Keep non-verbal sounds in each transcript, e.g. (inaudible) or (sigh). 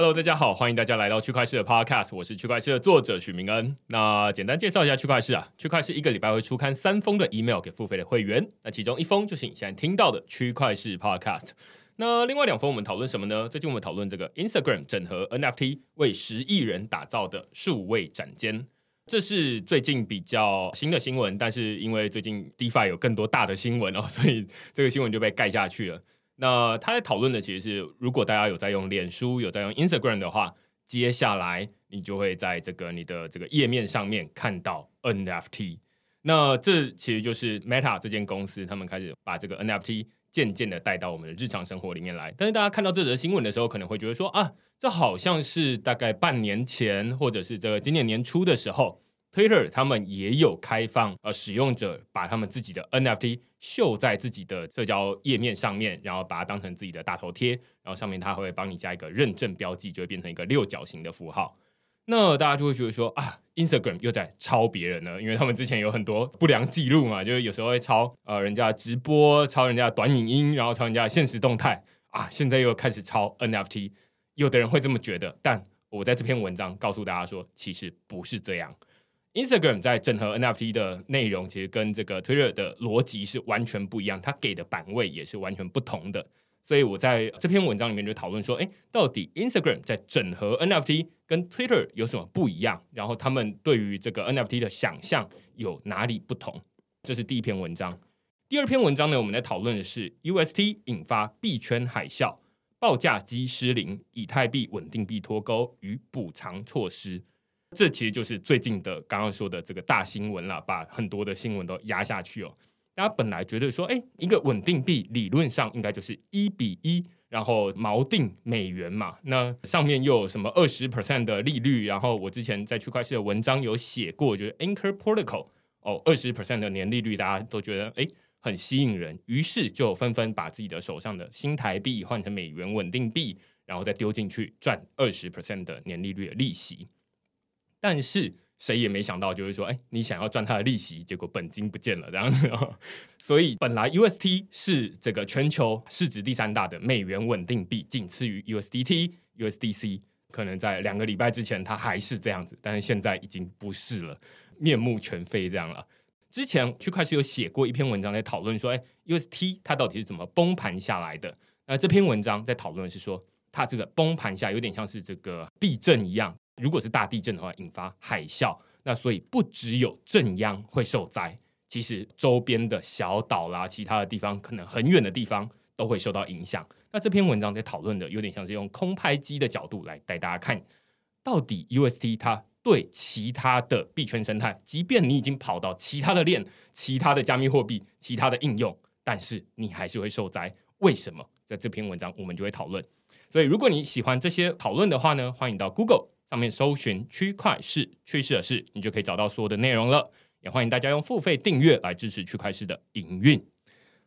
Hello，大家好，欢迎大家来到区块势的 Podcast，我是区块势的作者许明恩。那简单介绍一下区块势啊，区块势一个礼拜会出刊三封的 email 给付费的会员，那其中一封就是你现在听到的区块势 Podcast。那另外两封我们讨论什么呢？最近我们讨论这个 Instagram 整合 NFT 为十亿人打造的数位展间，这是最近比较新的新闻，但是因为最近 DeFi 有更多大的新闻哦，所以这个新闻就被盖下去了。那他在讨论的其实是，如果大家有在用脸书、有在用 Instagram 的话，接下来你就会在这个你的这个页面上面看到 NFT。那这其实就是 Meta 这间公司，他们开始把这个 NFT 渐渐的带到我们的日常生活里面来。但是大家看到这则新闻的时候，可能会觉得说啊，这好像是大概半年前，或者是这个今年年初的时候。Twitter 他们也有开放，呃，使用者把他们自己的 NFT 秀在自己的社交页面上面，然后把它当成自己的大头贴，然后上面它会帮你加一个认证标记，就会变成一个六角形的符号。那大家就会觉得说啊，Instagram 又在抄别人呢，因为他们之前有很多不良记录嘛，就是有时候会抄呃人家直播，抄人家短影音，然后抄人家现实动态啊，现在又开始抄 NFT，有的人会这么觉得，但我在这篇文章告诉大家说，其实不是这样。Instagram 在整合 NFT 的内容，其实跟这个 Twitter 的逻辑是完全不一样，它给的版位也是完全不同的。所以我在这篇文章里面就讨论说，诶，到底 Instagram 在整合 NFT 跟 Twitter 有什么不一样？然后他们对于这个 NFT 的想象有哪里不同？这是第一篇文章。第二篇文章呢，我们在讨论的是 UST 引发币圈海啸，报价机失灵，以太币稳定币脱钩与补偿措施。这其实就是最近的刚刚说的这个大新闻了，把很多的新闻都压下去哦。大家本来觉得说，哎，一个稳定币理论上应该就是一比一，然后锚定美元嘛。那上面又有什么二十 percent 的利率？然后我之前在区块链的文章有写过，就是 Anchor Protocol 哦，二十 percent 的年利率，大家都觉得哎很吸引人，于是就纷纷把自己的手上的新台币换成美元稳定币，然后再丢进去赚二十 percent 的年利率的利息。但是谁也没想到，就是说，哎，你想要赚它的利息，结果本金不见了这样子。所以本来 UST 是这个全球市值第三大的美元稳定币，仅次于 USDT、USDC。可能在两个礼拜之前它还是这样子，但是现在已经不是了，面目全非这样了。之前区块势有写过一篇文章在讨论说，哎，UST 它到底是怎么崩盘下来的？那这篇文章在讨论是说，它这个崩盘下有点像是这个地震一样。如果是大地震的话，引发海啸，那所以不只有震央会受灾，其实周边的小岛啦，其他的地方，可能很远的地方都会受到影响。那这篇文章在讨论的有点像是用空拍机的角度来带大家看，到底 UST 它对其他的币圈生态，即便你已经跑到其他的链、其他的加密货币、其他的应用，但是你还是会受灾。为什么？在这篇文章我们就会讨论。所以如果你喜欢这些讨论的话呢，欢迎到 Google。上面搜寻区块市趋势的事，你就可以找到所有的内容了。也欢迎大家用付费订阅来支持区块市的营运。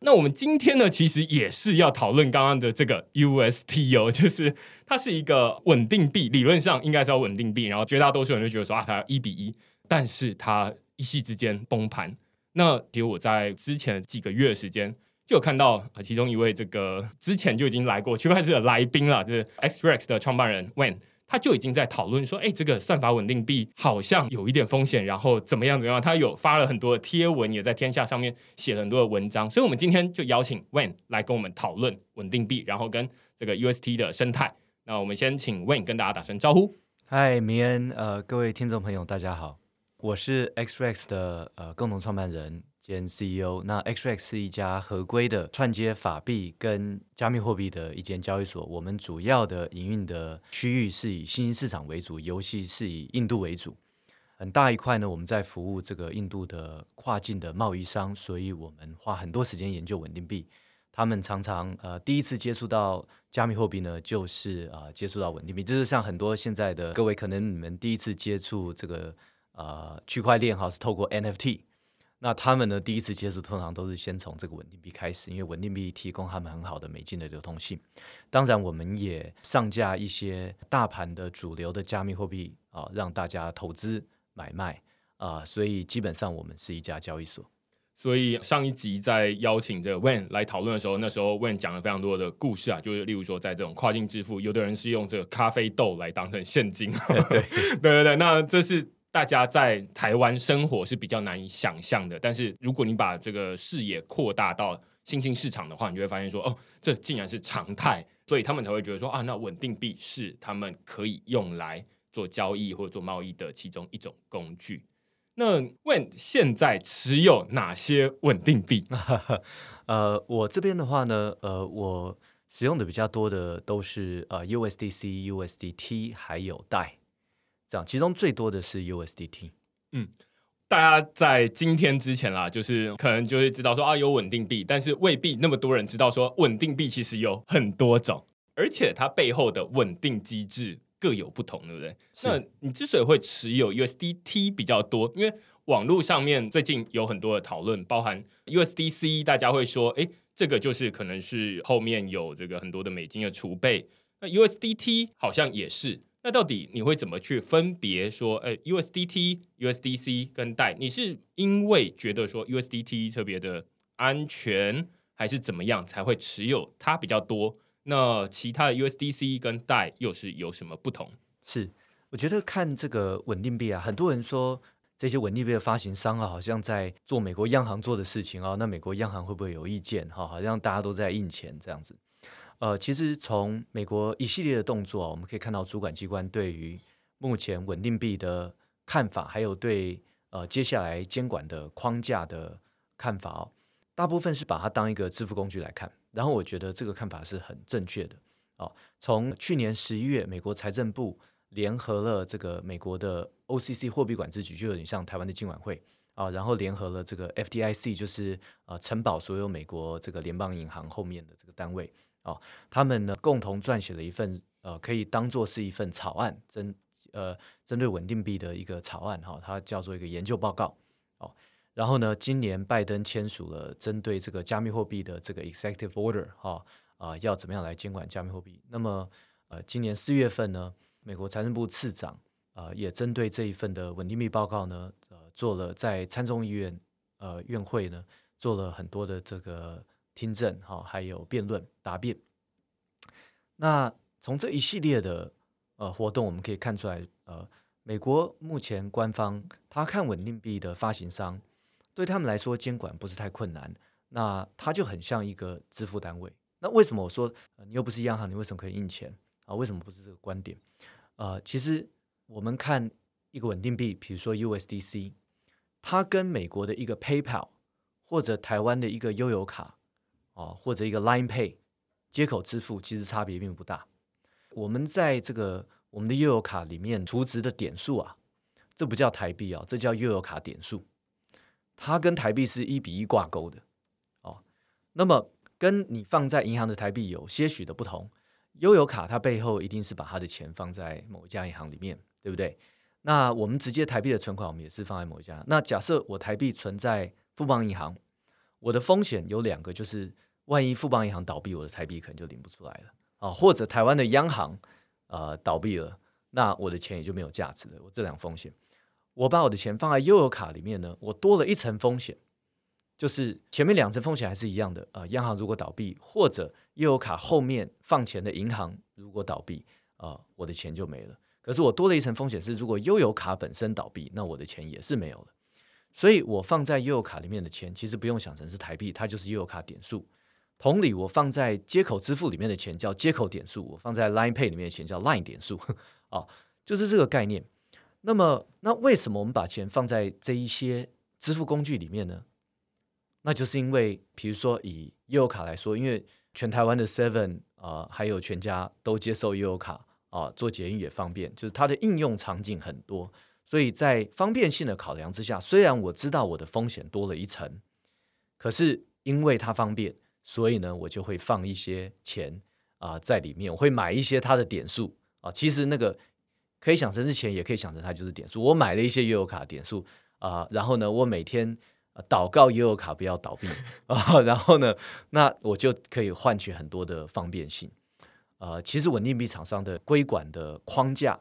那我们今天呢，其实也是要讨论刚刚的这个 USTO，，(laughs) 就是它是一个稳定币，理论上应该是要稳定币。然后绝大多数人就觉得说啊，它一比一，但是它一夕之间崩盘。那其实我在之前几个月的时间就有看到其中一位这个之前就已经来过区块势的来宾了，就是 XRX 的创办人 Wayne。他就已经在讨论说，哎，这个算法稳定币好像有一点风险，然后怎么样怎么样？他有发了很多贴文，也在天下上面写了很多的文章。所以，我们今天就邀请 Wayne 来跟我们讨论稳定币，然后跟这个 UST 的生态。那我们先请 Wayne 跟大家打声招呼。嗨，明恩，呃，各位听众朋友，大家好。我是 XRX 的呃共同创办人兼 CEO。那 XRX 是一家合规的串接法币跟加密货币的一间交易所。我们主要的营运的区域是以新兴市场为主，尤其是以印度为主。很大一块呢，我们在服务这个印度的跨境的贸易商，所以我们花很多时间研究稳定币。他们常常呃第一次接触到加密货币呢，就是啊、呃、接触到稳定币。就是像很多现在的各位，可能你们第一次接触这个。呃，区块链哈是透过 NFT，那他们呢第一次接触通常都是先从这个稳定币开始，因为稳定币提供他们很好的美金的流通性。当然，我们也上架一些大盘的主流的加密货币啊、呃，让大家投资买卖啊、呃。所以基本上我们是一家交易所。所以上一集在邀请这个 Wayne 来讨论的时候，那时候 Wayne 讲了非常多的故事啊，就是例如说在这种跨境支付，有的人是用这个咖啡豆来当成现金。(laughs) 对 (laughs) 对对对，那这是。大家在台湾生活是比较难以想象的，但是如果你把这个视野扩大到新兴市场的话，你就会发现说，哦，这竟然是常态，所以他们才会觉得说，啊，那稳定币是他们可以用来做交易或者做贸易的其中一种工具。那问现在持有哪些稳定币？(laughs) 呃，我这边的话呢，呃，我使用的比较多的都是呃 USDC、USDT 还有代。这样，其中最多的是 USDT。嗯，大家在今天之前啦，就是可能就会知道说啊，有稳定币，但是未必那么多人知道说稳定币其实有很多种，而且它背后的稳定机制各有不同，对不对？那你之所以会持有 USDT 比较多，因为网络上面最近有很多的讨论，包含 USDC，大家会说，哎，这个就是可能是后面有这个很多的美金的储备，那 USDT 好像也是。那到底你会怎么去分别说，哎，USDT、USDC 跟代你是因为觉得说 USDT 特别的安全，还是怎么样才会持有它比较多？那其他的 USDC 跟代又是有什么不同？是，我觉得看这个稳定币啊，很多人说这些稳定币的发行商啊，好像在做美国央行做的事情啊，那美国央行会不会有意见？哈，好像大家都在印钱这样子。呃，其实从美国一系列的动作，我们可以看到主管机关对于目前稳定币的看法，还有对呃接下来监管的框架的看法哦，大部分是把它当一个支付工具来看。然后我觉得这个看法是很正确的哦。从去年十一月，美国财政部联合了这个美国的 OCC 货币管制局，就有点像台湾的金管会啊，然后联合了这个 FDIC，就是呃承保所有美国这个联邦银行后面的这个单位。哦，他们呢共同撰写了一份呃，可以当做是一份草案，针呃针对稳定币的一个草案哈、它叫做一个研究报告。哦，然后呢，今年拜登签署了针对这个加密货币的这个 Executive Order 哈、啊、要怎么样来监管加密货币？那么呃，今年四月份呢，美国财政部次长啊、呃、也针对这一份的稳定币报告呢，呃，做了在参众议院呃院会呢做了很多的这个。听证哈，还有辩论答辩。那从这一系列的呃活动，我们可以看出来，呃，美国目前官方他看稳定币的发行商，对他们来说监管不是太困难。那它就很像一个支付单位。那为什么我说、你又不是央行，你为什么可以印钱啊？为什么不是这个观点？呃，其实我们看一个稳定币，比如说 USDC，它跟美国的一个 PayPal 或者台湾的一个悠游卡。哦，或者一个 Line Pay 接口支付，其实差别并不大。我们在这个我们的悠游卡里面储值的点数啊，这不叫台币啊，这叫悠游卡点数，它跟台币是一比一挂钩的。哦，那么跟你放在银行的台币有些许的不同，悠游卡它背后一定是把它的钱放在某一家银行里面，对不对？那我们直接台币的存款，我们也是放在某一家。那假设我台币存在富邦银行，我的风险有两个，就是。万一富邦银行倒闭，我的台币可能就领不出来了啊！或者台湾的央行呃倒闭了，那我的钱也就没有价值了。我这两风险，我把我的钱放在悠游卡里面呢，我多了一层风险，就是前面两层风险还是一样的啊、央行如果倒闭，或者悠游卡后面放钱的银行如果倒闭啊、我的钱就没了。可是我多了一层风险是，如果悠游卡本身倒闭，那我的钱也是没有了。所以我放在悠游卡里面的钱，其实不用想成是台币，它就是悠游卡点数。同理，我放在接口支付里面的钱叫接口点数，我放在 Line Pay 里面的钱叫 Line 点数，啊，就是这个概念。那么，那为什么我们把钱放在这一些支付工具里面呢？那就是因为，比如说以悠游卡来说，因为全台湾的 Seven 啊、还有全家都接受悠游卡啊、做捷运也方便，就是它的应用场景很多，所以在方便性的考量之下，虽然我知道我的风险多了一层，可是因为它方便，所以呢，我就会放一些钱啊、在里面，我会买一些它的点数啊、其实那个。可以想成是钱，也可以想成它就是点数。我买了一些悠游卡点数啊、然后呢，我每天祷告悠游卡不要倒闭 (laughs) 啊、然后呢，那我就可以换取很多的方便性。呃，其实稳定币厂商的规管的框架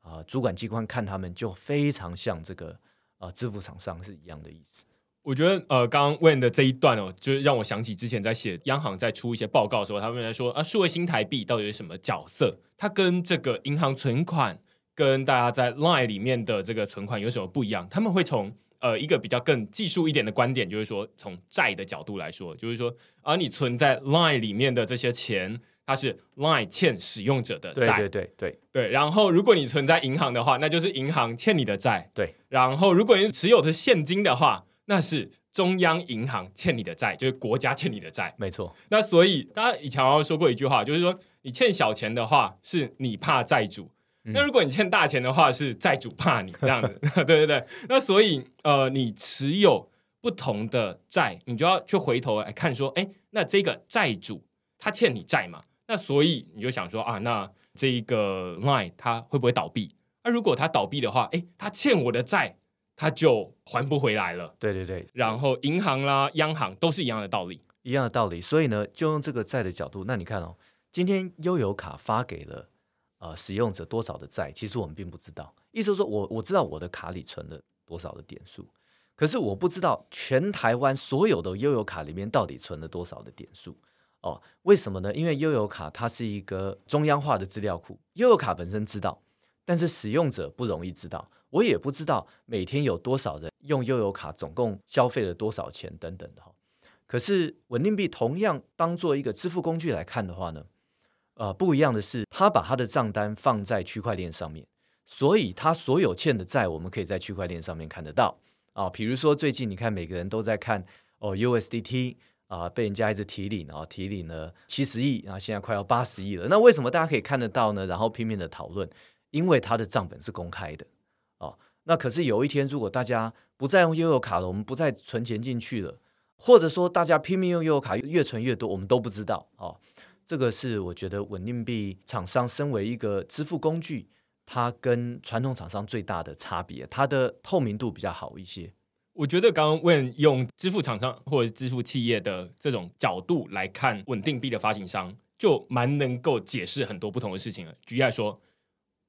啊、主管机关看他们就非常像这个啊、支付厂商是一样的意思。我觉得呃，刚刚问的这一段哦，就是让我想起之前在写央行在出一些报告的时候，他们在说啊，数位新台币到底是什么角色？它跟这个银行存款。跟大家在 Line 里面的这个存款有什么不一样？他们会从呃一个比较更技术一点的观点，就是说从债的角度来说，就是说而、啊、你存在 Line 里面的这些钱，它是 Line 欠使用者的债，对对对对对。然后如果你存在银行的话，那就是银行欠你的债，对。然后如果你持有的是现金的话，那是中央银行欠你的债，就是国家欠你的债，没错。那所以大家以前好像说过一句话，就是说你欠小钱的话，是你怕债主。那如果你欠大钱的话，是债主怕你这样子，(laughs) 对对对。那所以呃，你持有不同的债，你就要去回头来看说，哎，那这个债主他欠你债嘛？那所以你就想说啊，那这一个 Line 它会不会倒闭？那如果他倒闭的话，哎，他欠我的债他就还不回来了。对对对。然后银行啦、央行都是一样的道理，一样的道理。所以呢，就用这个债的角度，那你看哦，今天悠游卡发给了。呃，使用者多少的债，其实我们并不知道。意思是说我我知道我的卡里存了多少的点数，可是我不知道全台湾所有的悠游卡里面到底存了多少的点数。哦，为什么呢？因为悠游卡它是一个中央化的资料库，悠游卡本身知道，但是使用者不容易知道。我也不知道每天有多少人用悠游卡，总共消费了多少钱等等的哈。可是稳定币同样当做一个支付工具来看的话呢？呃，不一样的是，他把他的账单放在区块链上面，所以他所有欠的债，我们可以在区块链上面看得到啊。比如说，最近你看，每个人都在看哦，USDT 啊，被人家一直提领，然后提领了七十亿，然后现在快要八十亿了。那为什么大家可以看得到呢？然后拼命的讨论，因为他的账本是公开的。那可是有一天，如果大家不再用悠游卡了，我们不再存钱进去了，或者说大家拼命用悠游卡越存越多，我们都不知道哦。这个是我觉得稳定币厂商身为一个支付工具，它跟传统厂商最大的差别，它的透明度比较好一些。我觉得刚刚问用支付厂商或者支付企业的这种角度来看稳定币的发行商，就蛮能够解释很多不同的事情了。举例来说，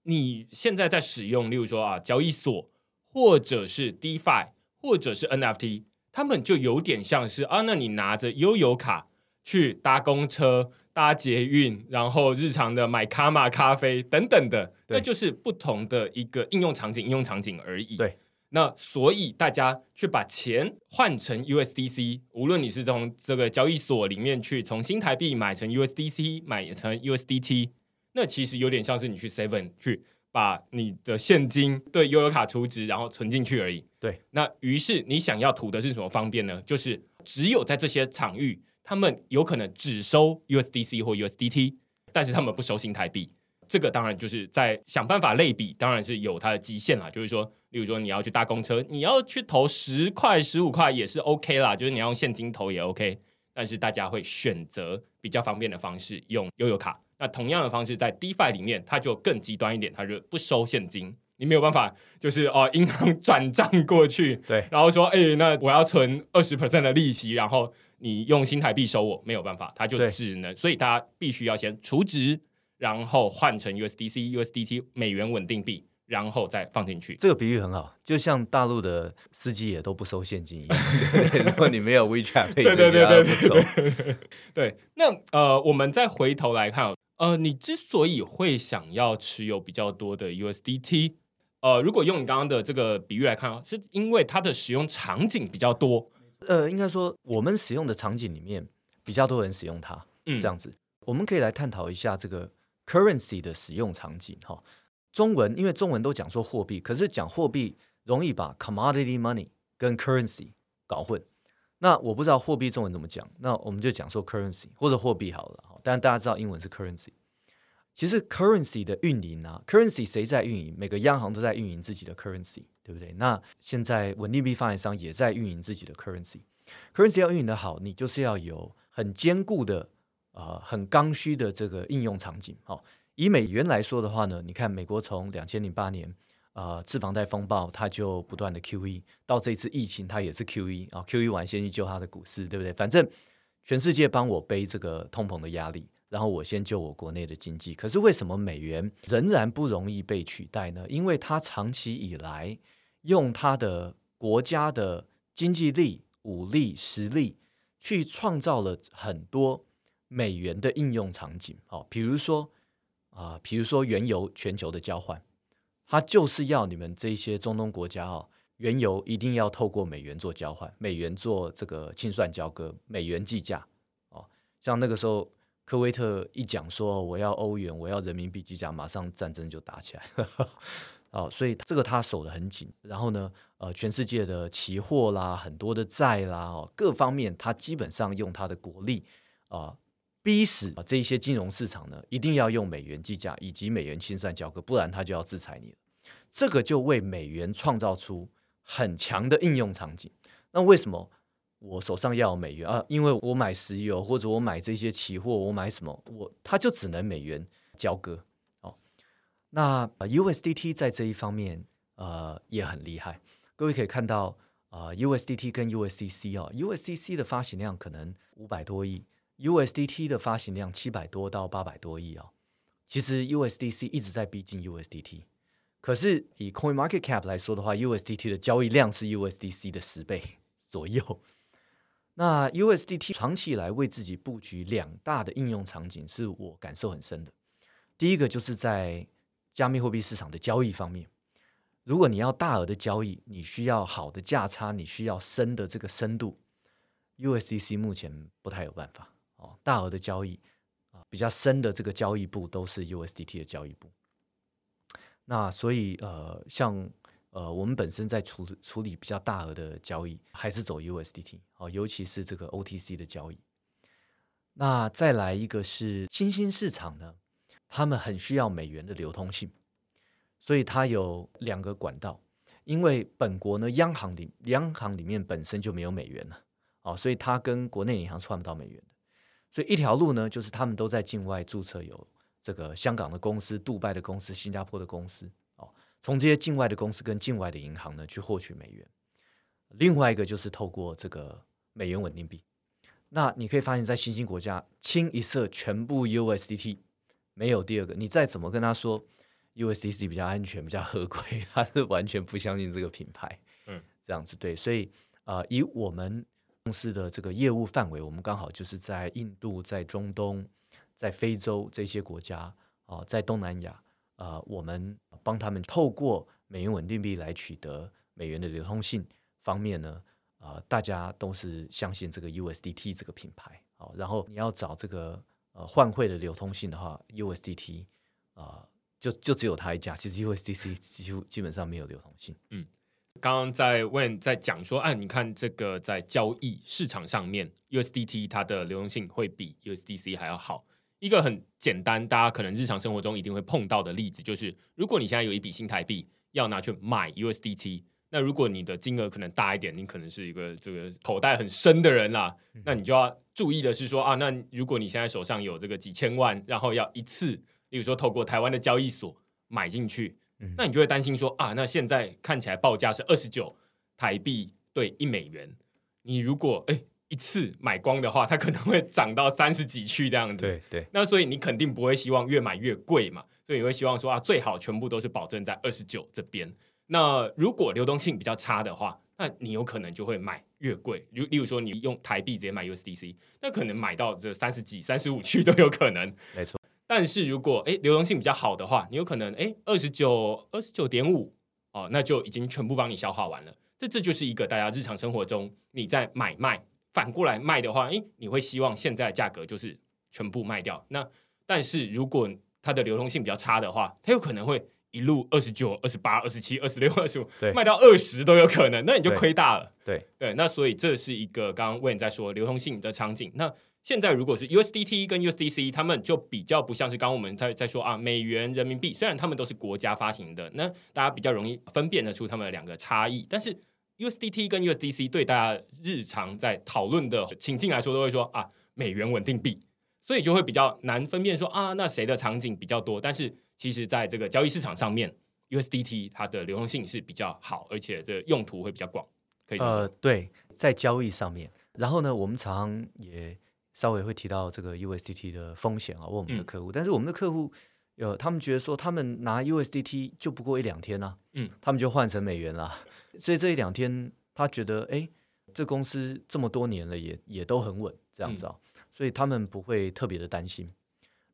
你现在在使用，例如说啊，交易所，或者是 DeFi，或者是 NFT，他们就有点像是啊，那你拿着悠游卡去搭公车。搭捷运，然后日常的买卡玛咖啡等等的，那就是不同的一个应用场景，应用场景而已。对，那所以大家去把钱换成 USDC，无论你是从这个交易所里面去从新台币买成 USDC，买成 USDT，那其实有点像是你去 Seven 去把你的现金对悠游卡储值，然后存进去而已。对，那于是你想要图的是什么方便呢？就是只有在这些场域。他们有可能只收 USDC 或 USDT，但是他们不收新台币。这个当然就是在想办法类比，当然是有它的极限啦。就是说，例如说你要去搭公车，你要去投十块、十五块也是 OK 啦，就是你要用现金投也 OK。但是大家会选择比较方便的方式，用悠游卡。那同样的方式在 DeFi 里面，它就更极端一点，它就不收现金，你没有办法就是哦，银行 (laughs) 转账过去，对，然后说哎，那我要存二十 percent 的利息，然后。你用新台币收我没有办法，它就只能，所以大家必须要先储值，然后换成 USDC、USDT 美元稳定币，然后再放进去。这个比喻很好，就像大陆的司机也都不收现金一样。(laughs) 如果你没有 WeChat，对对对对对。对，那呃，我们再回头来看，呃，你之所以会想要持有比较多的 USDT，呃，如果用你刚刚的这个比喻来看，是因为它的使用场景比较多。呃，应该说，我们使用的场景里面比较多人使用它，嗯，这样子，我们可以来探讨一下这个 currency 的使用场景哈。中文，因为中文都讲说货币，可是讲货币容易把 commodity money 跟 currency 搞混。那我不知道货币中文怎么讲，那我们就讲说 currency 或者货币好了。但大家知道英文是 currency。其实 currency 的运营啊，currency 谁在运营？每个央行都在运营自己的 currency，对不对？那现在稳定币发行商也在运营自己的 currency。currency 要运营的好，你就是要有很坚固的、呃很刚需的这个应用场景。好，以美元来说的话呢，你看美国从两千零八年呃次房贷风暴，它就不断的 QE，到这次疫情它也是 QE 啊，QE 完先去救它的股市，对不对？反正全世界帮我背这个通膨的压力。然后我先救我国内的经济，可是为什么美元仍然不容易被取代呢？因为它长期以来用它的国家的经济力、武力、实力去创造了很多美元的应用场景。哦，比如说啊、比如说原油全球的交换，它就是要你们这些中东国家哦，原油一定要透过美元做交换，美元做这个清算交割，美元计价。哦，像那个时候。科威特一讲说我要欧元，我要人民币计价，马上战争就打起来。(laughs) 哦，所以这个他守得很紧。然后呢，呃，全世界的期货啦，很多的债啦，哦，各方面他基本上用他的国力啊，逼死啊这一些金融市场呢，一定要用美元计价以及美元清算交割，不然他就要制裁你了。这个就为美元创造出很强的应用场景。那为什么？我手上要有美元啊，因为我买石油或者我买这些期货，我买什么，我它就只能美元交割哦。那 USDT 在这一方面呃也很厉害，各位可以看到啊、呃、USDT 跟 USDC 哦，USDC 的发行量可能五百多亿，USDT 的发行量七百多到八百多亿哦。其实 USDC 一直在逼近 USDT，可是以 Coin Market Cap 来说的话，USDT 的交易量是 USDC 的十倍左右。那 USDT 长期以来为自己布局两大的应用场景，是我感受很深的。第一个就是在加密货币市场的交易方面，如果你要大额的交易，你需要好的价差，你需要深的这个深度，USDC 目前不太有办法哦。大额的交易啊，比较深的这个交易部都是 USDT 的交易部。那所以呃，像。呃，我们本身在处处理比较大额的交易，还是走 USDT 哦，尤其是这个 OTC 的交易。那再来一个是新兴市场呢，他们很需要美元的流通性，所以它有两个管道。因为本国呢，央行里央行里面本身就没有美元了，哦，所以它跟国内银行是换不到美元的。所以一条路呢，就是他们都在境外注册有这个香港的公司、杜拜的公司、新加坡的公司哦。从这些境外的公司跟境外的银行呢，去获取美元。另外一个就是透过这个美元稳定币。那你可以发现，在新兴国家，清一色全部 USDT，没有第二个。你再怎么跟他说 USDC 比较安全、比较合规，他是完全不相信这个品牌。嗯，这样子对。所以啊、呃，以我们公司的这个业务范围，我们刚好就是在印度、在中东、在非洲这些国家啊、在东南亚。啊、我们帮他们透过美元稳定币来取得美元的流通性方面呢，啊、大家都是相信这个 USDT 这个品牌。好，然后你要找这个呃换汇的流通性的话，USDT 啊、就就只有它一家。其实 USDC 几乎基本上没有流通性。嗯，刚刚在问在讲说，哎、啊，你看这个在交易市场上面，USDT 它的流通性会比 USDC 还要好。一个很简单，大家可能日常生活中一定会碰到的例子，就是如果你现在有一笔新台币要拿去买 USDT，那如果你的金额可能大一点，你可能是一个这个口袋很深的人啦，那你就要注意的是说啊，那如果你现在手上有这个几千万，然后要一次，例如说透过台湾的交易所买进去，那你就会担心说啊，那现在看起来报价是二十九台币兑一美元，你如果哎。一次买光的话，它可能会涨到三十几去这样子。对对。那所以你肯定不会希望越买越贵嘛，所以你会希望说啊，最好全部都是保证在二十九这边。那如果流动性比较差的话，那你有可能就会买越贵。例例如说，你用台币直接买 USDC，那可能买到这三十几、三十五去都有可能。没错。但是如果诶流动性比较好的话，你有可能诶二十九、二十九点五哦，那就已经全部帮你消化完了。这这就是一个大家日常生活中你在买卖。反过来卖的话，诶，你会希望现在的价格就是全部卖掉。那但是如果它的流通性比较差的话，它有可能会一路二十九、二十八、二十七、二十六、二十五，对，卖到二十都有可能，那你就亏大了。对对，那所以这是一个刚刚 Wayne 在说流通性的场景。那现在如果是 USDT 跟 USDC，他们就比较不像是刚刚我们在在说啊，美元、人民币，虽然他们都是国家发行的，那大家比较容易分辨得出他们两个差异。但是 USDT 跟 USDC 对大家日常在讨论的情境来说，都会说啊，美元稳定币，所以就会比较难分辨说啊，那谁的场景比较多？但是其实在这个交易市场上面，USDT 它的流动性是比较好，而且这用途会比较广。可以呃，对，在交易上面，然后呢，我们常常也稍微会提到这个 USDT 的风险啊，问我们的客户。嗯、但是我们的客户有他们觉得说，他们拿 USDT 就不过一两天啊，嗯，他们就换成美元了，所以这一两天他觉得，哎，这公司这么多年了也，也也都很稳，这样子啊，嗯、所以他们不会特别的担心。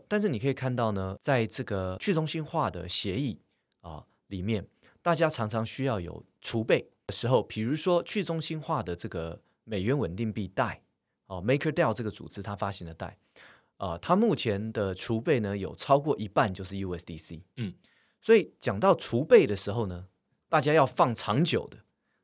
但是你可以看到呢，在这个去中心化的协议啊里面，大家常常需要有储备的时候，比如说去中心化的这个美元稳定币贷哦，MakerDAO 这个组织它发行的贷啊，它目前的储备呢有超过一半就是 USDC，嗯，所以讲到储备的时候呢，大家要放长久的，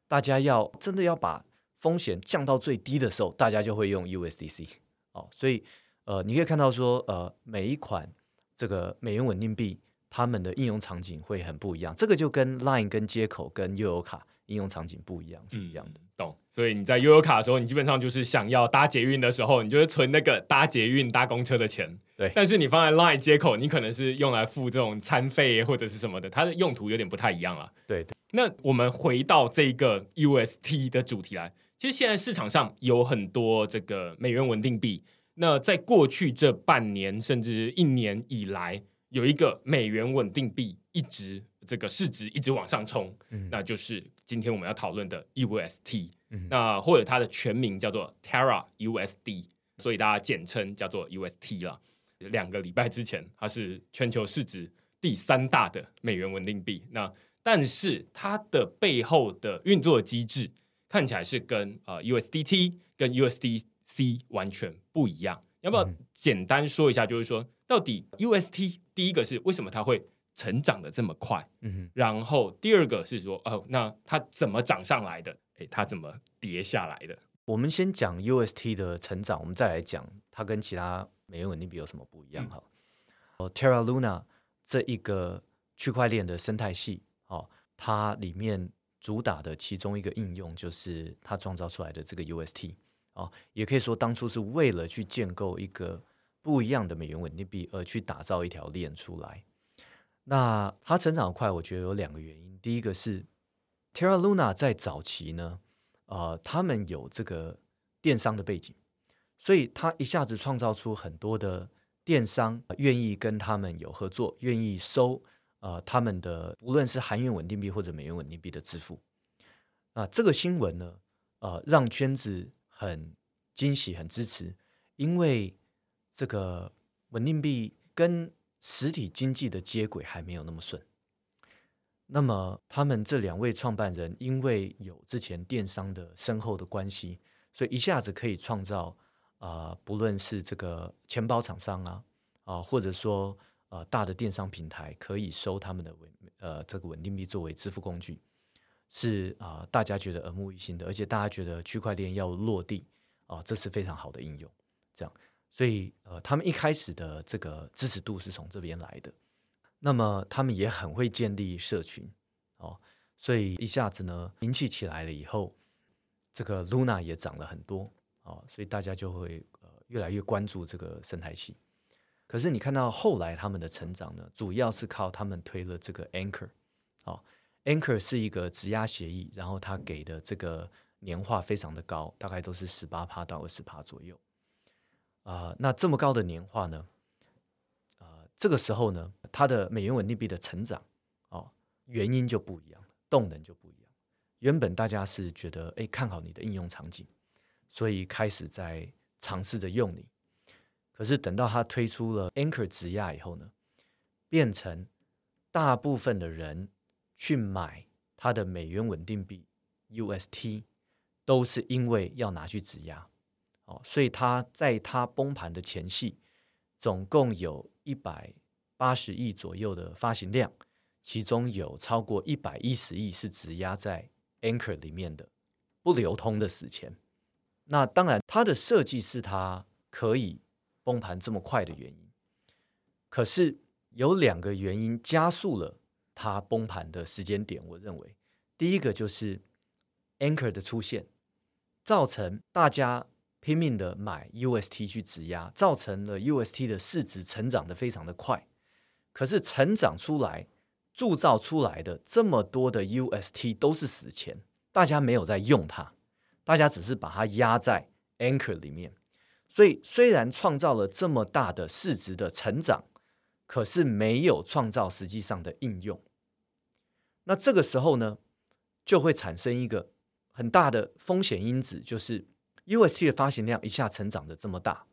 大家要真的要把风险降到最低的时候，大家就会用 USDC 哦，所以。呃，你可以看到说，呃，每一款这个美元稳定币，它们的应用场景会很不一样。这个就跟 Line、跟接口、跟悠游卡应用场景不一样是一样的。嗯，懂。所以你在悠游卡的时候，你基本上就是想要搭捷运的时候，你就会存那个搭捷运、搭公车的钱。对。但是你放在 Line 接口，你可能是用来付这种餐费或者是什么的，它的用途有点不太一样了。对对。那我们回到这个 UST 的主题来，其实现在市场上有很多这个美元稳定币。那在过去这半年甚至一年以来，有一个美元稳定币一直这个市值一直往上冲，嗯、那就是今天我们要讨论的 UST，、嗯、那或者它的全名叫做 Terra USD，所以大家简称叫做 UST 了。两个礼拜之前，它是全球市值第三大的美元稳定币，那但是它的背后的运作机制看起来是跟呃 USDT 跟 USD C 完全不一样，要不要简单说一下？就是说，到底 UST 第一个是为什么它会成长的这么快？嗯哼，然后第二个是说，哦，那它怎么涨上来的？诶，它怎么跌下来的？我们先讲 UST 的成长，我们再来讲它跟其他美元稳定币有什么不一样？哈、嗯，哦，Terra Luna 这一个区块链的生态系，哦，它里面主打的其中一个应用就是它创造出来的这个 UST。哦，也可以说当初是为了去建构一个不一样的美元稳定币而去打造一条链出来。那它成长快，我觉得有两个原因。第一个是 Terra Luna 在早期呢，呃，他们有这个电商的背景，所以他一下子创造出很多的电商愿意跟他们有合作，愿意收呃他们的无论是韩元稳定币或者美元稳定币的支付。啊、呃，这个新闻呢，呃，让圈子。很惊喜，很支持，因为这个稳定币跟实体经济的接轨还没有那么顺。那么，他们这两位创办人因为有之前电商的深厚的关系，所以一下子可以创造啊、不论是这个钱包厂商啊啊、或者说呃大的电商平台，可以收他们的稳呃这个稳定币作为支付工具。是啊、大家觉得耳目一新的，而且大家觉得区块链要落地啊、这是非常好的应用。这样，所以呃，他们一开始的这个支持度是从这边来的。那么他们也很会建立社群哦，所以一下子呢，名气起来了以后，这个 Luna 也涨了很多哦，所以大家就会呃越来越关注这个生态系。可是你看到后来他们的成长呢，主要是靠他们推了这个 Anchor 哦。Anchor 是一个质押协议，然后他给的这个年化非常的高，大概都是十八趴到二十趴左右。啊、那这么高的年化呢？呃，这个时候呢，它的美元稳定币的成长哦，原因就不一样了，动能就不一样。原本大家是觉得哎看好你的应用场景，所以开始在尝试着用你。可是等到他推出了 Anchor 质押以后呢，变成大部分的人。去买它的美元稳定币 UST，都是因为要拿去质押，所以它在它崩盘的前夕，总共有一百八十亿左右的发行量，其中有超过一百一十亿是质押在 Anchor 里面的不流通的死钱。那当然，它的设计是它可以崩盘这么快的原因。可是有两个原因加速了它崩盘的时间点。我认为，第一个就是 Anchor 的出现，造成大家拼命的买 UST 去质押，造成了 UST 的市值成长的非常的快。可是成长出来、铸造出来的这么多的 UST 都是死钱，大家没有在用它，大家只是把它压在 Anchor 里面。所以虽然创造了这么大的市值的成长，可是没有创造实际上的应用，那这个时候呢，就会产生一个很大的风险因子，就是 UST 的发行量一下成长的这么大，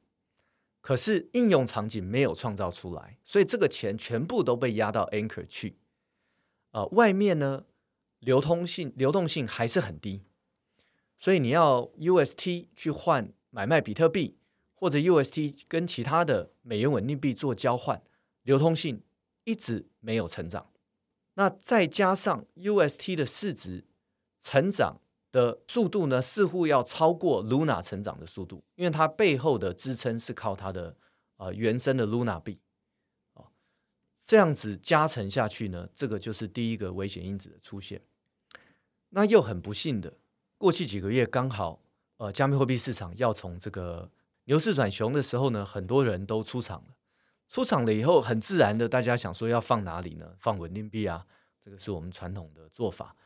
可是应用场景没有创造出来，所以这个钱全部都被压到 Anchor 去，呃，外面呢流通性流动性还是很低，所以你要 UST 去换买卖比特币，或者 UST 跟其他的美元稳定币做交换。流通性一直没有成长，那再加上 UST 的市值成长的速度呢，似乎要超过 Luna 成长的速度，因为它背后的支撑是靠它的呃原生的 Luna 币，哦，这样子加成下去呢，这个就是第一个危险因子的出现。那又很不幸的，过去几个月刚好呃加密货币市场要从这个牛市转熊的时候呢，很多人都出场了。出场了以后，很自然的，大家想说要放哪里呢？放稳定币啊，这个是我们传统的做法。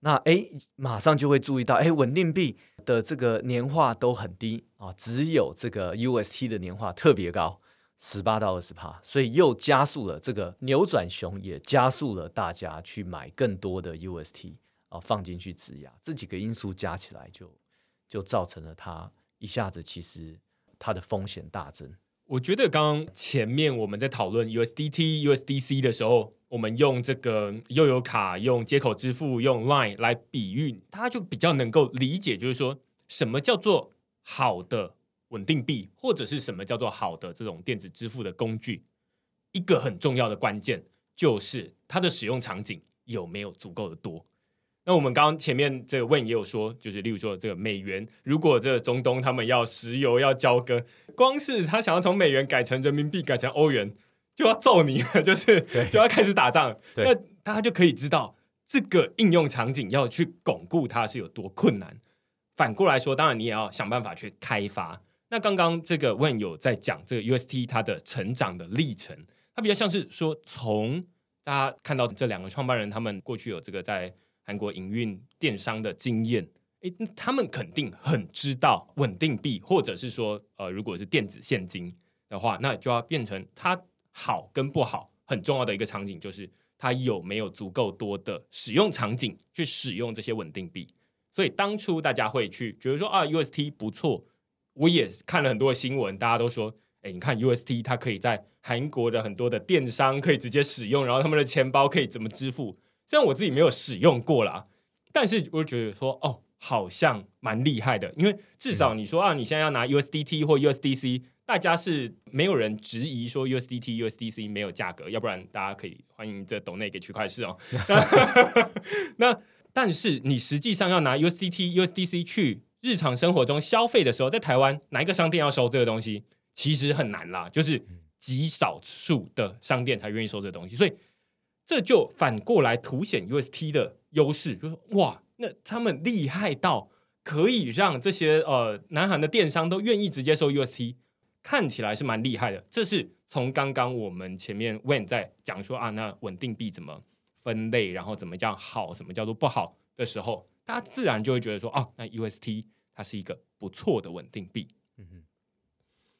那哎，马上就会注意到，哎，稳定币的这个年化都很低啊，只有这个 UST 的年化特别高，十八到二十帕，所以又加速了这个扭转熊，也加速了大家去买更多的 UST 啊，放进去质押。这几个因素加起来就，就就造成了它一下子其实它的风险大增。我觉得刚刚前面我们在讨论 USDT、USDC 的时候，我们用这个悠游卡、用接口支付、用 Line 来比喻，它就比较能够理解，就是说什么叫做好的稳定币，或者是什么叫做好的这种电子支付的工具。一个很重要的关键就是它的使用场景有没有足够的多。那我们刚刚前面这个问也有说，就是例如说这个美元，如果这个中东他们要石油要交割，光是他想要从美元改成人民币改成欧元，就要揍你了，就是就要开始打仗。那大家就可以知道这个应用场景要去巩固它是有多困难。反过来说，当然你也要想办法去开发。那刚刚这个问有在讲这个 UST 它的成长的历程，它比较像是说从大家看到这两个创办人，他们过去有这个在。韩国营运电商的经验，诶，他们肯定很知道稳定币，或者是说，呃，如果是电子现金的话，那就要变成它好跟不好很重要的一个场景，就是它有没有足够多的使用场景去使用这些稳定币。所以当初大家会去觉得说啊，UST 不错。我也看了很多新闻，大家都说，诶，你看 UST 它可以在韩国的很多的电商可以直接使用，然后他们的钱包可以怎么支付。虽然我自己没有使用过啦，但是我觉得说哦，好像蛮厉害的，因为至少你说啊，你现在要拿 USDT 或 USDC，大家是没有人质疑说 USDT、USDC 没有价格，要不然大家可以欢迎这抖内给区块市哦。(laughs) (laughs) 那但是你实际上要拿 USDT、USDC 去日常生活中消费的时候，在台湾哪一个商店要收这个东西，其实很难啦，就是极少数的商店才愿意收这个东西，所以。这就反过来凸显 UST 的优势，就是哇，那他们厉害到可以让这些呃南韩的电商都愿意直接收 UST，看起来是蛮厉害的。这是从刚刚我们前面 When 在讲说啊，那稳定币怎么分类，然后怎么叫好，什么叫做不好的时候，大家自然就会觉得说啊，那 UST 它是一个不错的稳定币。嗯哼。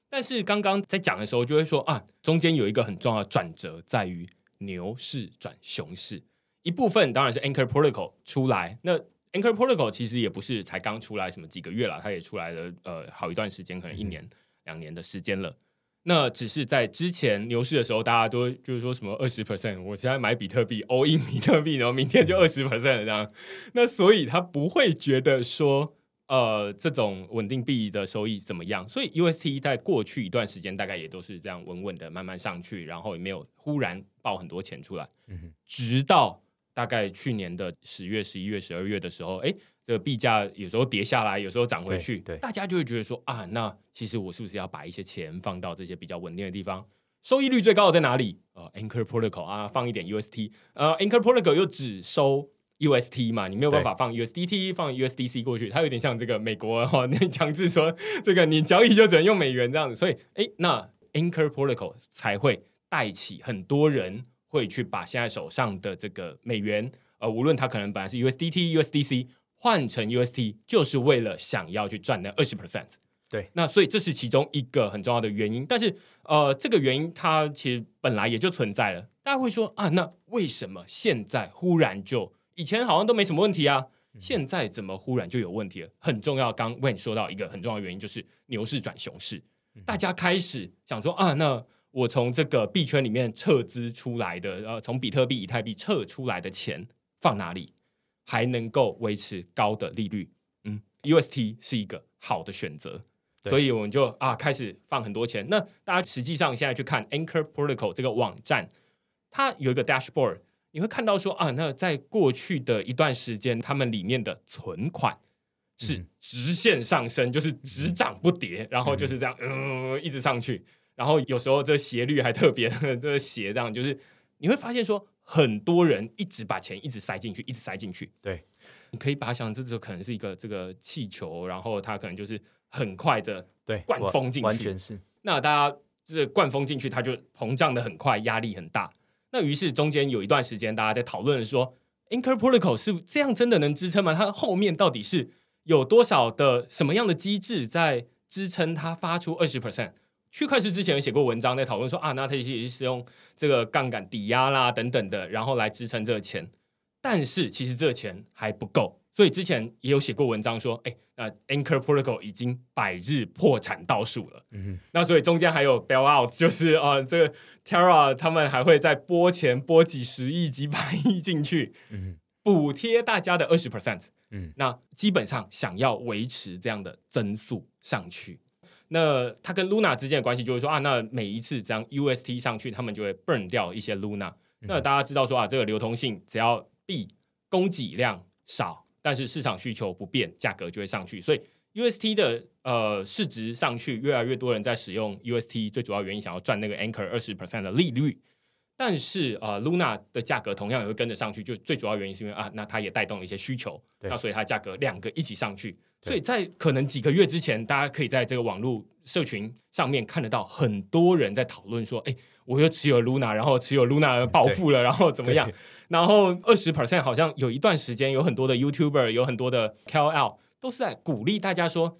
但是刚刚在讲的时候，就会说啊，中间有一个很重要的转折在于。牛市转熊市，一部分当然是 Anchor Protocol 出来。那 Anchor Protocol 其实也不是才刚出来，什么几个月了，它也出来了呃好一段时间，可能一年、嗯、两年的时间了。那只是在之前牛市的时候，大家都就是说什么二十 percent，我现在买比特币，all in 比特币，然后明天就二十 percent 这样。那所以他不会觉得说呃，这种稳定币的收益怎么样？所以 UST 在过去一段时间大概也都是这样稳稳的慢慢上去，然后也没有忽然爆很多钱出来。嗯，直到大概去年的十月、十一月、十二月的时候，哎，这个币价有时候跌下来，有时候涨回去，对，对，大家就会觉得说啊，那其实我是不是要把一些钱放到这些比较稳定的地方？收益率最高的在哪里？呃，Anchor Protocol 啊，放一点 UST，呃，Anchor Protocol 又只收。UST 嘛，你没有办法放 USDT 放 USDC 过去，它有点像这个美国哈，(laughs) 那强制说这个你交易就只能用美元这样子，所以哎，那 Anchor Protocol 才会带起很多人会去把现在手上的这个美元，呃，无论它可能本来是 USDT、USDC 换成 UST，就是为了想要去赚那二十 percent。对，那所以这是其中一个很重要的原因，但是呃，这个原因它其实本来也就存在了。大家会说啊，那为什么现在忽然就？以前好像都没什么问题啊，现在怎么忽然就有问题了？很重要，刚 Wayne 说到一个很重要的原因，就是牛市转熊市，大家开始想说啊，那我从这个币圈里面撤资出来的，呃，从比特币、以太币撤出来的钱放哪里，还能够维持高的利率？嗯，UST 是一个好的选择，所以我们就啊开始放很多钱。那大家实际上现在去看 Anchor Protocol 这个网站，它有一个 dashboard。你会看到说啊，那在过去的一段时间，他们里面的存款是直线上升，嗯、就是只涨不跌，然后就是这样，嗯、呃，一直上去。然后有时候这斜率还特别，(laughs) 这个斜这样，就是你会发现说，很多人一直把钱一直塞进去，一直塞进去。对，你可以把它想成这可能是一个这个气球，然后它可能就是很快的对灌风进去，完全是。那大家这灌风进去，它就膨胀的很快，压力很大。那于是中间有一段时间，大家在讨论说，Anchor Protocol 是这样真的能支撑吗？它后面到底是有多少的什么样的机制在支撑它发出二十 percent？区块势之前有写过文章在讨论说啊，那它也是用这个杠杆抵押啦等等的，然后来支撑这个钱，但是其实这个钱还不够。所以之前也有写过文章说，哎，那 Anchor Protocol 已经百日破产倒数了。嗯哼，那所以中间还有 bail out，就是啊、呃，这个 Terra 他们还会再拨钱拨几十亿、几百亿进去，嗯哼，补贴大家的二十 percent。嗯，那基本上想要维持这样的增速上去，那它跟 Luna 之间的关系就是说啊，那每一次这样 UST 上去，他们就会 burn 掉一些 Luna。那大家知道说啊，这个流通性只要币供给量少。但是市场需求不变，价格就会上去。所以 UST 的呃市值上去，越来越多人在使用 UST，最主要原因想要赚那个 Anchor 二十 percent 的利率。但是呃 Luna 的价格同样也会跟着上去，就最主要原因是因为啊，那它也带动了一些需求，那所以它价格两个一起上去。所以在可能几个月之前，大家可以在这个网络社群上面看得到很多人在讨论说，哎，我又持有 Luna，然后持有 Luna 暴富了，然后怎么样？(laughs) 然后二十 percent 好像有一段时间有很多的 YouTuber，有很多的 KOL 都是在鼓励大家说，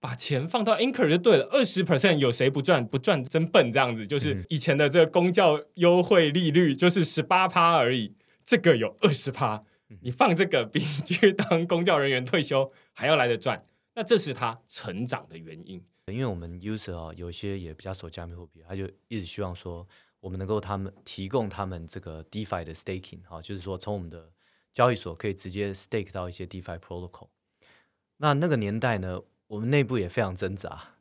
把钱放到 Anchor 就对了。二十 percent 有谁不赚？不赚真笨这样子。就是以前的这个公教优惠利率就是十八趴而已，这个有二十趴，你放这个比去当公教人员退休还要来得赚。(laughs) 那这是他成长的原因。因为我们 user 啊，有些也比较熟加密货币，他就一直希望说。我们能够他们提供他们这个 DeFi 的 staking 哈，就是说从我们的交易所可以直接 stake 到一些 DeFi protocol。那那个年代呢，我们内部也非常挣扎，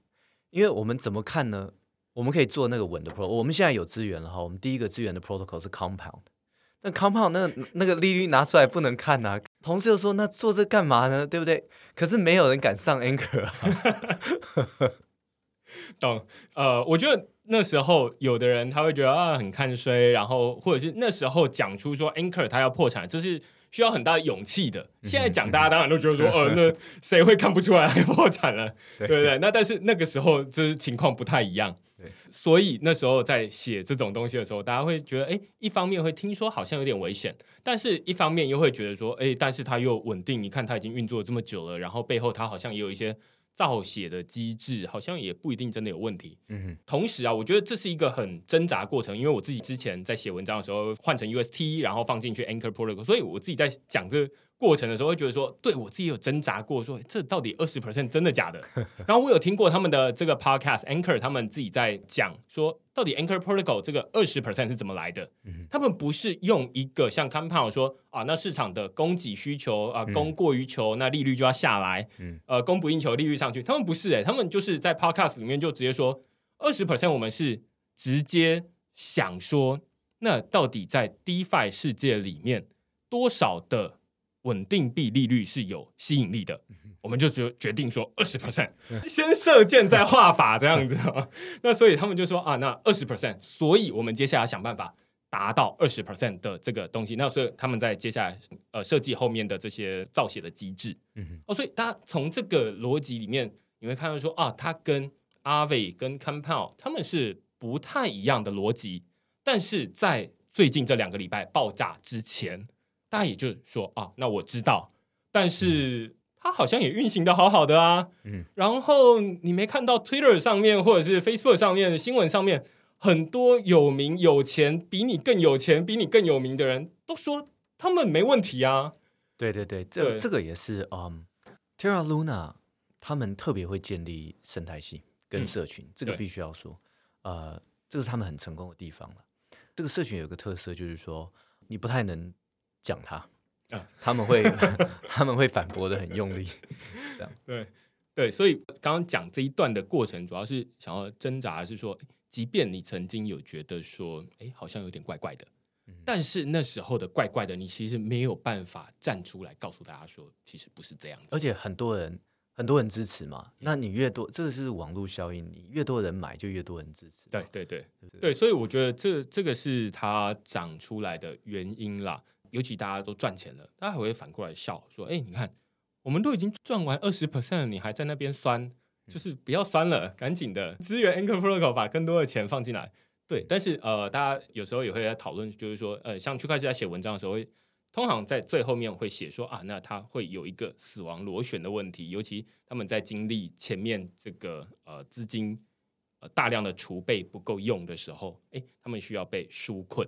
因为我们怎么看呢？我们可以做那个稳的 protocol，我们现在有资源了哈。我们第一个资源的 protocol 是 Compound，那 Compound 那个那个利率拿出来不能看呐、啊。同事就说：“那做这干嘛呢？对不对？”可是没有人敢上 Anchor 啊。(laughs) 懂？呃，我觉得。那时候有的人他会觉得啊很看衰，然后或者是那时候讲出说 Anchor 他要破产，这是需要很大的勇气的。现在讲大家当然都觉得说，呃，那谁会看不出来破产了，(laughs) 对不对？那但是那个时候就是情况不太一样，所以那时候在写这种东西的时候，大家会觉得，哎，一方面会听说好像有点危险，但是一方面又会觉得说，哎，但是它又稳定，你看它已经运作了这么久了，然后背后它好像也有一些。造血的机制好像也不一定真的有问题。嗯哼，同时啊，我觉得这是一个很挣扎过程，因为我自己之前在写文章的时候换成 UST，然后放进去 Anchor Protocol，所以我自己在讲这个过程的时候，会觉得说，对我自己有挣扎过，说这到底二十 percent 真的假的？(laughs) 然后我有听过他们的这个 podcast Anchor，他们自己在讲说，到底 Anchor Protocol 这个二十 percent 是怎么来的？嗯、他们不是用一个像 Compound 说啊，那市场的供给需求啊，供过于求，那利率就要下来，嗯、呃，供不应求，利率上去。他们不是诶、欸，他们就是在 podcast 里面就直接说，二十 percent 我们是直接想说，那到底在 DeFi 世界里面多少的？稳定币利率是有吸引力的，我们就决决定说二十 percent，先射箭再画靶这样子。(laughs) 那所以他们就说啊，那二十 percent，所以我们接下来想办法达到二十 percent 的这个东西。那所以他们在接下来呃设计后面的这些造血的机制。哦，所以大家从这个逻辑里面你会看到说啊，它跟 Aave 跟 Compound 他们是不太一样的逻辑，但是在最近这两个礼拜爆炸之前。大家也就是说啊，那我知道，但是它好像也运行的好好的啊。嗯，然后你没看到 Twitter 上面或者是 Facebook 上面新闻上面很多有名有钱比你更有钱比你更有名的人都说他们没问题啊。对对对，这这个也是嗯，Terra Luna 他们特别会建立生态系跟社群，嗯、这个必须要说，呃，这个是他们很成功的地方了。这个社群有个特色就是说，你不太能。讲他，啊，他们会 (laughs) 他们会反驳的很用力，(laughs) 这样。对对，所以刚刚讲这一段的过程，主要是想要挣扎，是说，即便你曾经有觉得说，哎，好像有点怪怪的，嗯、但是那时候的怪怪的，你其实没有办法站出来告诉大家说，其实不是这样子，而且很多人很多人支持嘛，嗯、那你越多，这个是网络效应，你越多人买，就越多人支持，对对对。对，对，所以我觉得这这个是它长出来的原因啦。尤其大家都赚钱了，大家还会反过来笑说：“哎，你看，我们都已经赚完二十 percent 了，你还在那边酸，就是不要酸了，赶紧的支援 Anchor Protocol，把更多的钱放进来。”对，但是呃，大家有时候也会在讨论，就是说，呃，像区块链在写文章的时候通常在最后面会写说啊，那它会有一个死亡螺旋的问题，尤其他们在经历前面这个呃资金呃大量的储备不够用的时候，哎，他们需要被纾困。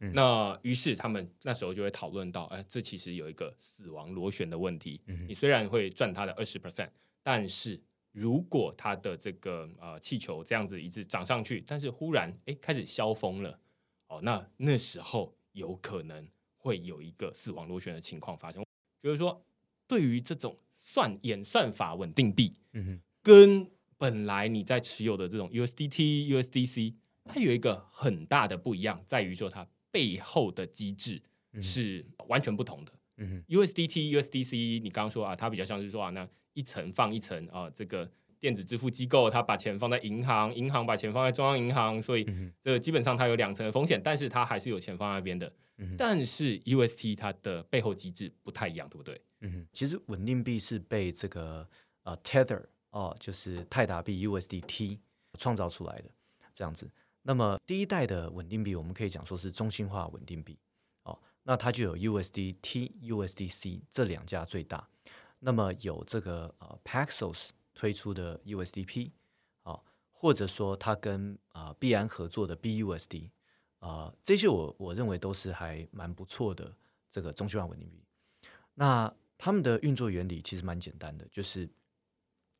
嗯、那于是他们那时候就会讨论到，哎，这其实有一个死亡螺旋的问题。嗯、你虽然会赚它的二十 percent，但是如果它的这个呃气球这样子一直涨上去，但是忽然哎开始消峰了，哦，那那时候有可能会有一个死亡螺旋的情况发生。就是说，对于这种算演算法稳定币，嗯、哼跟本来你在持有的这种 USDT、USDC，它有一个很大的不一样，在于说它。背后的机制是完全不同的。嗯哼，USDT、USDC，你刚刚说啊，它比较像是说啊，那一层放一层啊，这个电子支付机构它把钱放在银行，银行把钱放在中央银行，所以这个基本上它有两层的风险，但是它还是有钱放在那边的。嗯、但是 UST 它的背后机制不太一样，对不对？嗯，其实稳定币是被这个呃 Tether 哦，就是泰达币 USDT 创造出来的，这样子。那么第一代的稳定币，我们可以讲说是中心化稳定币，哦，那它就有 USDT、USDC 这两家最大。那么有这个呃 Paxos 推出的 USDP，哦，或者说它跟啊币安合作的 BUSD，啊、呃，这些我我认为都是还蛮不错的这个中心化稳定币。那他们的运作原理其实蛮简单的，就是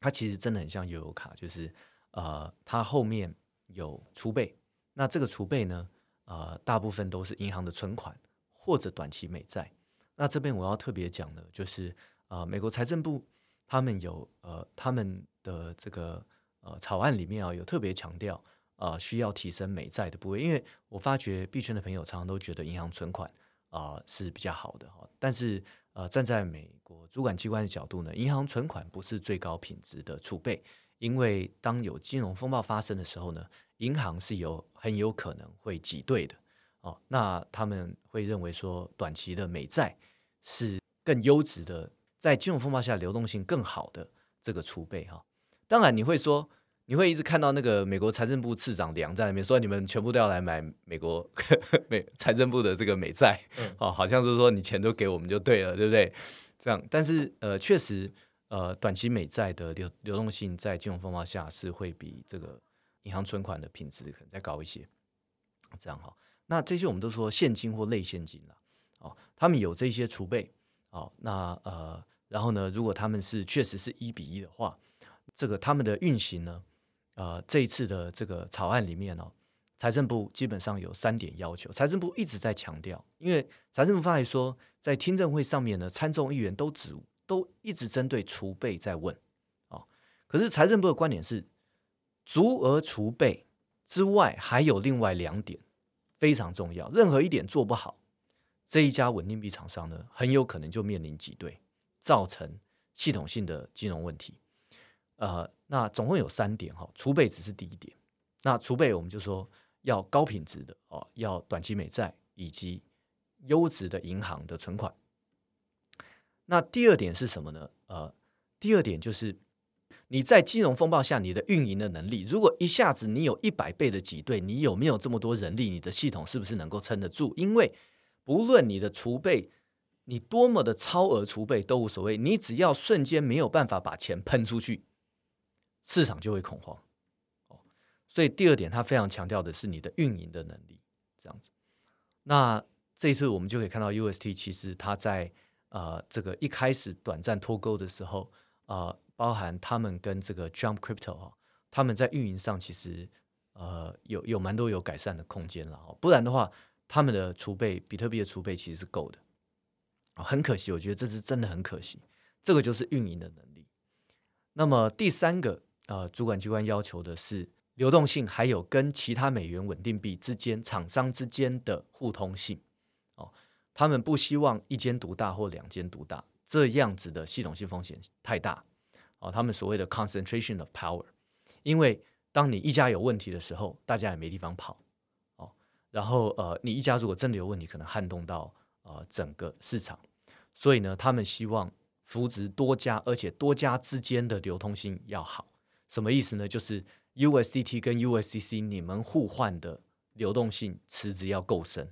它其实真的很像悠游卡，就是呃它后面。有储备，那这个储备呢？呃，大部分都是银行的存款或者短期美债。那这边我要特别讲的，就是呃，美国财政部他们有呃他们的这个呃草案里面啊，有特别强调呃需要提升美债的部位，因为我发觉币圈的朋友常常都觉得银行存款啊、是比较好的哈，但是呃站在美国主管机关的角度呢，银行存款不是最高品质的储备。因为当有金融风暴发生的时候呢，银行是有很有可能会挤兑的哦。那他们会认为说，短期的美债是更优质的，在金融风暴下流动性更好的这个储备哈。当然，你会说，你会一直看到那个美国财政部次长梁在那边说，你们全部都要来买美国 (laughs) 美财政部的这个美债，哦，好像是说你钱都给我们就对了，对不对？这样，但是呃，确实。呃，短期美债的流流动性在金融风暴下是会比这个银行存款的品质可能再高一些，这样哈。那这些我们都说现金或类现金了，哦，他们有这些储备哦，那呃，然后呢，如果他们是确实是一比一的话，这个他们的运行呢，呃，这一次的这个草案里面呢、哦，财政部基本上有三点要求，财政部一直在强调，因为财政部发来说，在听证会上面呢，参众议员都指都一直针对储备在问，啊、哦，可是财政部的观点是，足额储备之外还有另外两点非常重要，任何一点做不好。这一家稳定币厂商呢，很有可能就面临挤兑，造成系统性的金融问题。呃，那总共有三点哈，储备只是第一点。那储备我们就说要高品质的哦，要短期美债以及优质的银行的存款。那第二点是什么呢？呃，第二点就是你在金融风暴下你的运营的能力，如果一下子你有一百倍的挤兑，你有没有这么多人力？你的系统是不是能够撑得住？因为不论你的储备，你多么的超额储备都无所谓，你只要瞬间没有办法把钱喷出去，市场就会恐慌。哦，所以第二点，他非常强调的是你的运营的能力，这样子。那这次我们就可以看到，UST 其实它在呃这个一开始短暂脱钩的时候，呃，包含他们跟这个 Jump Crypto 哈，他们在运营上其实呃有有蛮多有改善的空间了哦，不然的话。他们的储备，比特币的储备其实是够的，很可惜，我觉得这是真的很可惜。这个就是运营的能力。那么第三个，呃，主管机关要求的是流动性，还有跟其他美元稳定币之间厂商之间的互通性。他们不希望一间独大或两间独大，这样子的系统性风险太大。哦，他们所谓的 concentration of power，因为当你一家有问题的时候，大家也没地方跑。哦然后呃，你一家如果真的有问题，可能撼动到呃整个市场，所以呢，他们希望扶植多家，而且多家之间的流通性要好。什么意思呢？就是 USDT 跟 USDC 你们互换的流动性池子要够深，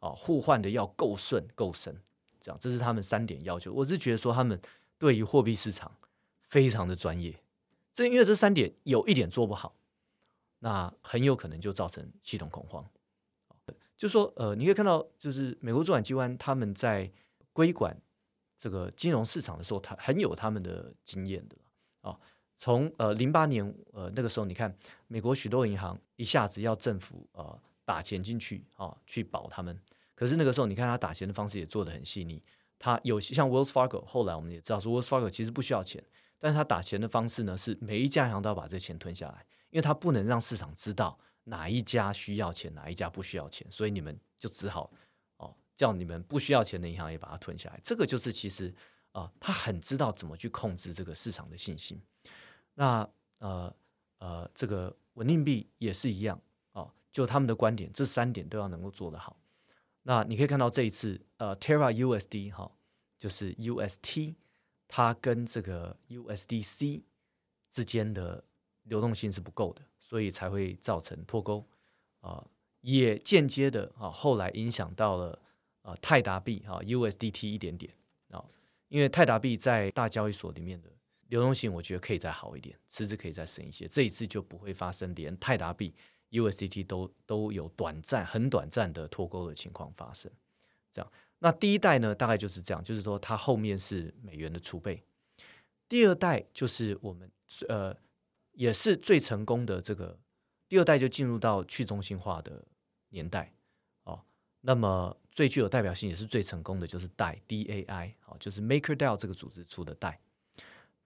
啊，互换的要够顺够深，这样这是他们三点要求。我是觉得说他们对于货币市场非常的专业，正因为这三点有一点做不好，那很有可能就造成系统恐慌。就说呃，你可以看到，就是美国主管机关他们在规管这个金融市场的时候，他很有他们的经验的啊。从呃零八年呃那个时候，你看美国许多银行一下子要政府呃打钱进去啊，去保他们。可是那个时候，你看他打钱的方式也做得很细腻。他有像 Wells Fargo，后来我们也知道说 Wells Fargo 其实不需要钱，但是他打钱的方式呢，是每一家银行都要把这钱吞下来，因为他不能让市场知道。哪一家需要钱，哪一家不需要钱，所以你们就只好哦，叫你们不需要钱的银行也把它吞下来。这个就是其实啊、他很知道怎么去控制这个市场的信心。那呃呃，这个稳定币也是一样哦，就他们的观点，这三点都要能够做得好。那你可以看到这一次呃，Terra USD 哈、就是 UST，它跟这个 USDC 之间的流动性是不够的。所以才会造成脱钩啊，也间接的啊，后来影响到了啊泰达币哈 USDT 一点点啊，因为泰达币在大交易所里面的流动性，我觉得可以再好一点，池子可以再深一些，这一次就不会发生连泰达币 USDT 都都有短暂很短暂的脱钩的情况发生。这样，那第一代呢，大概就是这样，就是说它后面是美元的储备，第二代就是我们呃。也是最成功的这个第二代就进入到去中心化的年代哦。那么最具有代表性也是最成功的就是 DAI DAI 哦，就是 MakerDAO 这个组织出的 DAI。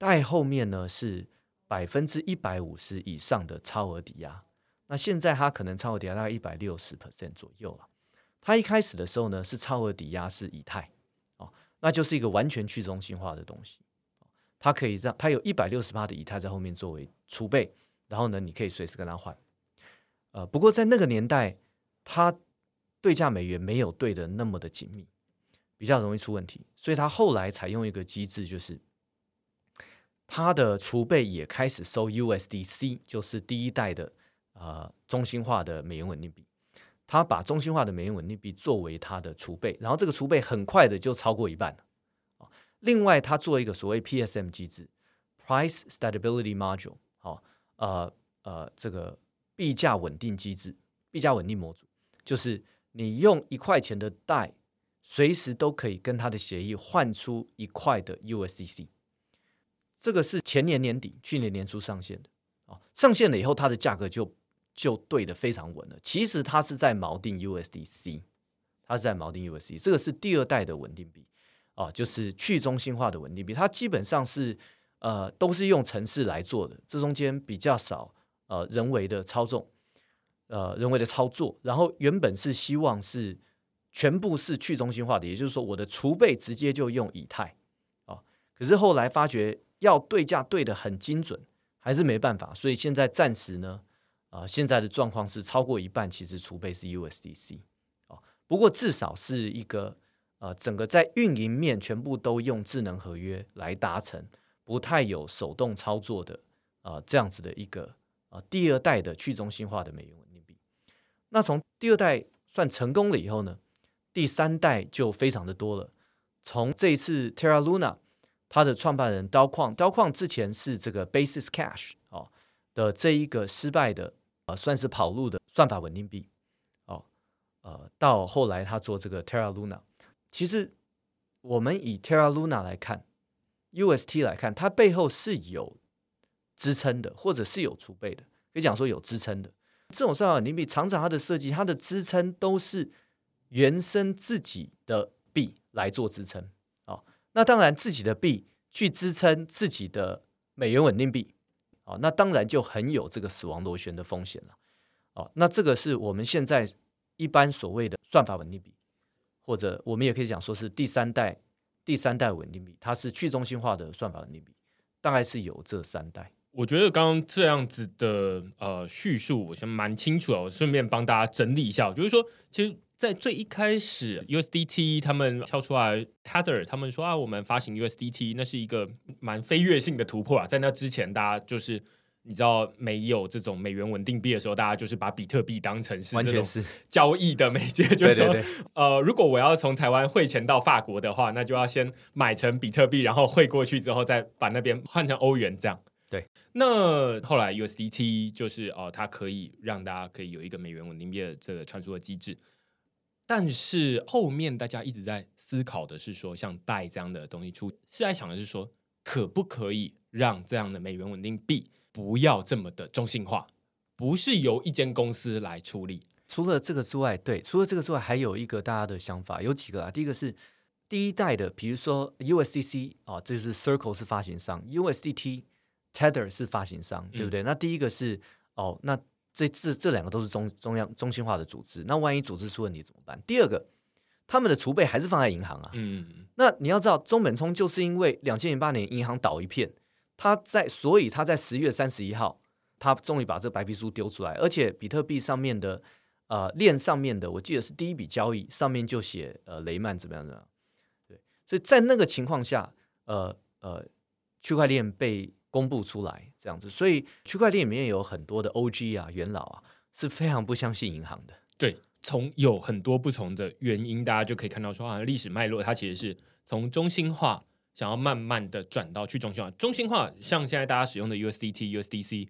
DAI 后面呢是百分之一百五十以上的超额抵押。那现在它可能超额抵押大概一百六十 percent 左右了。它一开始的时候呢是超额抵押是以太哦，那就是一个完全去中心化的东西。它可以让它有一百六十八的以太在后面作为储备，然后呢，你可以随时跟它换。呃，不过在那个年代，它对价美元没有对的那么的紧密，比较容易出问题。所以它后来采用一个机制，就是它的储备也开始收 USDC，就是第一代的呃中心化的美元稳定币。它把中心化的美元稳定币作为它的储备，然后这个储备很快的就超过一半了。另外，他做一个所谓 PSM 机制，Price Stability Module，好，呃呃，这个币价稳定机制，币价稳定模组，就是你用一块钱的 DAI 随时都可以跟他的协议换出一块的 USDC。这个是前年年底、去年年初上线的啊，上线了以后，它的价格就就对得非常稳了。其实它是在锚定 USDC，它是在锚定 USDC，这个是第二代的稳定币啊，就是去中心化的稳定币，它基本上是呃都是用程式来做的，这中间比较少呃人为的操纵。呃，人为的操作，然后原本是希望是全部是去中心化的，也就是说，我的储备直接就用以太啊。可是后来发觉要对价对得很精准，还是没办法，所以现在暂时呢，呃，现在的状况是超过一半其实储备是 USDC 啊。不过至少是一个呃，整个在运营面全部都用智能合约来达成，不太有手动操作的啊、这样子的一个啊、第二代的去中心化的美元稳定币。那从第二代算成功了以后呢，第三代就非常的多了。从这一次 Terra Luna，它的创办人刀矿，刀矿之前是这个 Basis Cash 哦的这一个失败的呃算是跑路的算法稳定币哦，呃到后来他做这个 Terra Luna，其实我们以 Terra Luna 来看，UST 来看，它背后是有支撑的，或者是有储备的，可以讲说有支撑的。这种算法稳定币常常它的设计，它的支撑都是原生自己的币来做支撑哦。那当然，自己的币去支撑自己的美元稳定币啊，那当然就很有这个死亡螺旋的风险了哦。那这个是我们现在一般所谓的算法稳定币，或者我们也可以讲说是第三代第三代稳定币，它是去中心化的算法稳定币，大概是有这三代。我觉得刚刚这样子的呃叙述，我先蛮清楚的。我顺便帮大家整理一下，就是说，其实，在最一开始，USDT 他们跳出来，Tether 他们说啊，我们发行 USDT，那是一个蛮飞跃性的突破啊。在那之前，大家就是你知道，没有这种美元稳定币的时候，大家就是把比特币当成是完全是交易的媒介，就是说，呃，如果我要从台湾汇钱到法国的话，那就要先买成比特币，然后汇过去之后，再把那边换成欧元，这样。对，那后来 USDT 就是哦，它可以让大家可以有一个美元稳定币的这个传输的机制，但是后面大家一直在思考的是说，像代这样的东西出，是在想的是说，可不可以让这样的美元稳定币不要这么的中心化，不是由一间公司来处理。除了这个之外，对，除了这个之外，还有一个大家的想法有几个啊？第一个是第一代的，比如说 USDC 啊，这就是 Circle 是发行商，USDT。Tether 是发行商，对不对？嗯、那第一个是哦，那这这这两个都是中中央中心化的组织，那万一组织出问题怎么办？第二个，他们的储备还是放在银行啊。嗯，那你要知道，中本聪就是因为两千零八年银行倒一片，他在所以他在十月三十一号，他终于把这白皮书丢出来，而且比特币上面的呃链上面的，我记得是第一笔交易上面就写呃雷曼怎么样怎么样，对，所以在那个情况下，呃呃，区块链被。公布出来这样子，所以区块链里面有很多的 OG 啊、元老啊，是非常不相信银行的。对，从有很多不同的原因，大家就可以看到说，啊，历史脉络它其实是从中心化想要慢慢的转到去中心化。中心化像现在大家使用的 USDT、USDC，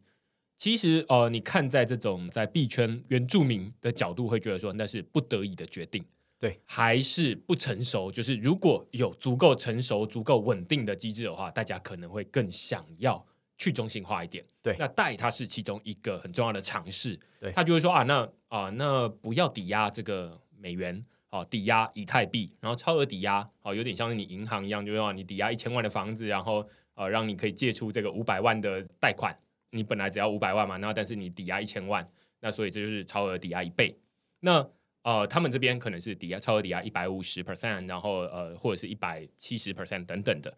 其实呃，你看在这种在币圈原住民的角度，会觉得说那是不得已的决定。对，还是不成熟。就是如果有足够成熟、足够稳定的机制的话，大家可能会更想要去中心化一点。对，那贷它是其中一个很重要的尝试。对，他就会说啊，那啊，那不要抵押这个美元，哦、啊，抵押以太币，然后超额抵押，哦、啊，有点像是你银行一样，就是说你抵押一千万的房子，然后呃、啊，让你可以借出这个五百万的贷款。你本来只要五百万嘛，然后但是你抵押一千万，那所以这就是超额抵押一倍。那呃，他们这边可能是抵押超额抵押一百五十 percent，然后呃，或者是一百七十 percent 等等的，